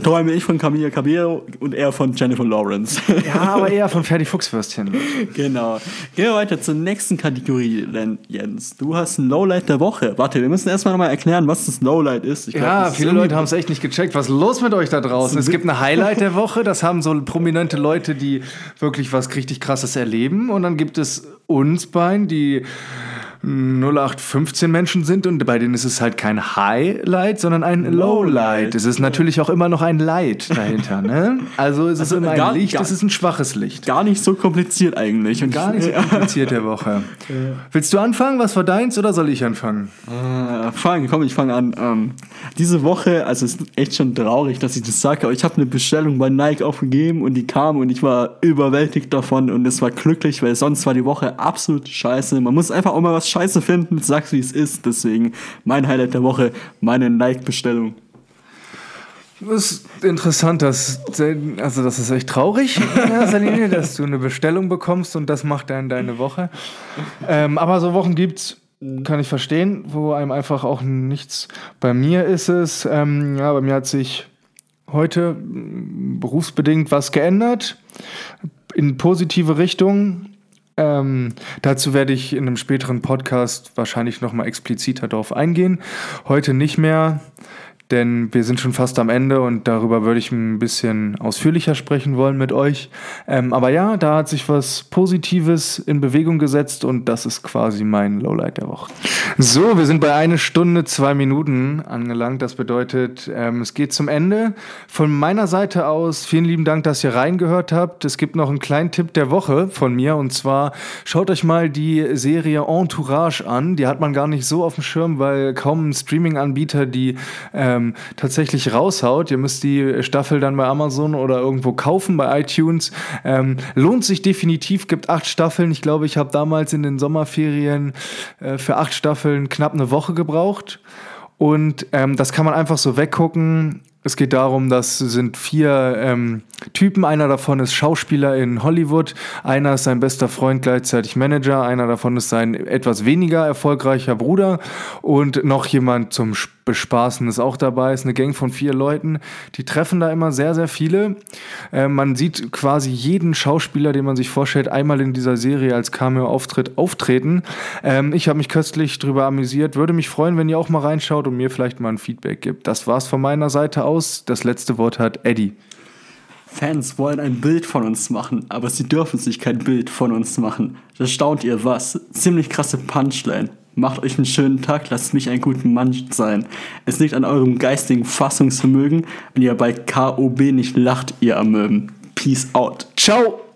träume ich von Camilla Cabello und er von Jennifer Lawrence. Ja, aber eher von Ferdi Fuchswürstchen. genau. Gehen wir weiter zur nächsten Kategorie, Jens. Du hast ein Lowlight der Woche. Warte, wir müssen erstmal nochmal erklären, was das Lowlight ist. Glaub, ja, viele Leute haben es echt nicht gecheckt. Was ist los mit euch da draußen? Es gibt eine Highlight der Woche, das haben so prominente Leute, die wirklich was richtig krasses erleben. Und dann gibt es uns beiden, die 0815 Menschen sind und bei denen ist es halt kein Highlight, sondern ein Lowlight. Es ist natürlich auch immer noch ein Light dahinter. Ne? Also es ist also immer ein gar, Licht, gar, es ist ein schwaches Licht. Gar nicht so kompliziert eigentlich. Und gar nicht so kompliziert der Woche. Willst du anfangen? Was war deins oder soll ich anfangen? Äh, fang, komm, ich fange an. Ähm, diese Woche, also es ist echt schon traurig, dass ich das sage, aber ich habe eine Bestellung bei Nike aufgegeben und die kam und ich war überwältigt davon und es war glücklich, weil sonst war die Woche absolut scheiße. Man muss einfach auch mal was scheiße finden, sag's wie es ist. Deswegen mein Highlight der Woche, meine Nike-Bestellung. Das ist interessant, dass, also das ist echt traurig Linie, dass du eine Bestellung bekommst und das macht dann deine Woche. Ähm, aber so Wochen gibt's, kann ich verstehen, wo einem einfach auch nichts. Bei mir ist es, ähm, ja, bei mir hat sich heute berufsbedingt was geändert in positive Richtung. Ähm, dazu werde ich in einem späteren Podcast wahrscheinlich nochmal expliziter darauf eingehen. Heute nicht mehr denn wir sind schon fast am Ende und darüber würde ich ein bisschen ausführlicher sprechen wollen mit euch. Ähm, aber ja, da hat sich was Positives in Bewegung gesetzt und das ist quasi mein Lowlight der Woche. So, wir sind bei einer Stunde, zwei Minuten angelangt. Das bedeutet, ähm, es geht zum Ende. Von meiner Seite aus vielen lieben Dank, dass ihr reingehört habt. Es gibt noch einen kleinen Tipp der Woche von mir und zwar schaut euch mal die Serie Entourage an. Die hat man gar nicht so auf dem Schirm, weil kaum ein Streaming-Anbieter die äh, ähm, tatsächlich raushaut. Ihr müsst die Staffel dann bei Amazon oder irgendwo kaufen, bei iTunes. Ähm, lohnt sich definitiv, gibt acht Staffeln. Ich glaube, ich habe damals in den Sommerferien äh, für acht Staffeln knapp eine Woche gebraucht. Und ähm, das kann man einfach so weggucken Es geht darum, das sind vier ähm, Typen. Einer davon ist Schauspieler in Hollywood, einer ist sein bester Freund, gleichzeitig Manager, einer davon ist sein etwas weniger erfolgreicher Bruder und noch jemand zum Bespaßen ist auch dabei. Ist eine Gang von vier Leuten. Die treffen da immer sehr, sehr viele. Äh, man sieht quasi jeden Schauspieler, den man sich vorstellt, einmal in dieser Serie als Cameo-Auftritt auftreten. Ähm, ich habe mich köstlich drüber amüsiert. Würde mich freuen, wenn ihr auch mal reinschaut und mir vielleicht mal ein Feedback gibt. Das war's von meiner Seite aus aus. Das letzte Wort hat Eddie. Fans wollen ein Bild von uns machen, aber sie dürfen sich kein Bild von uns machen. Das staunt ihr was. Ziemlich krasse Punchline. Macht euch einen schönen Tag, lasst mich ein guter Mann sein. Es liegt an eurem geistigen Fassungsvermögen, wenn ihr bei KOB nicht lacht, ihr Amöben. Peace out. Ciao!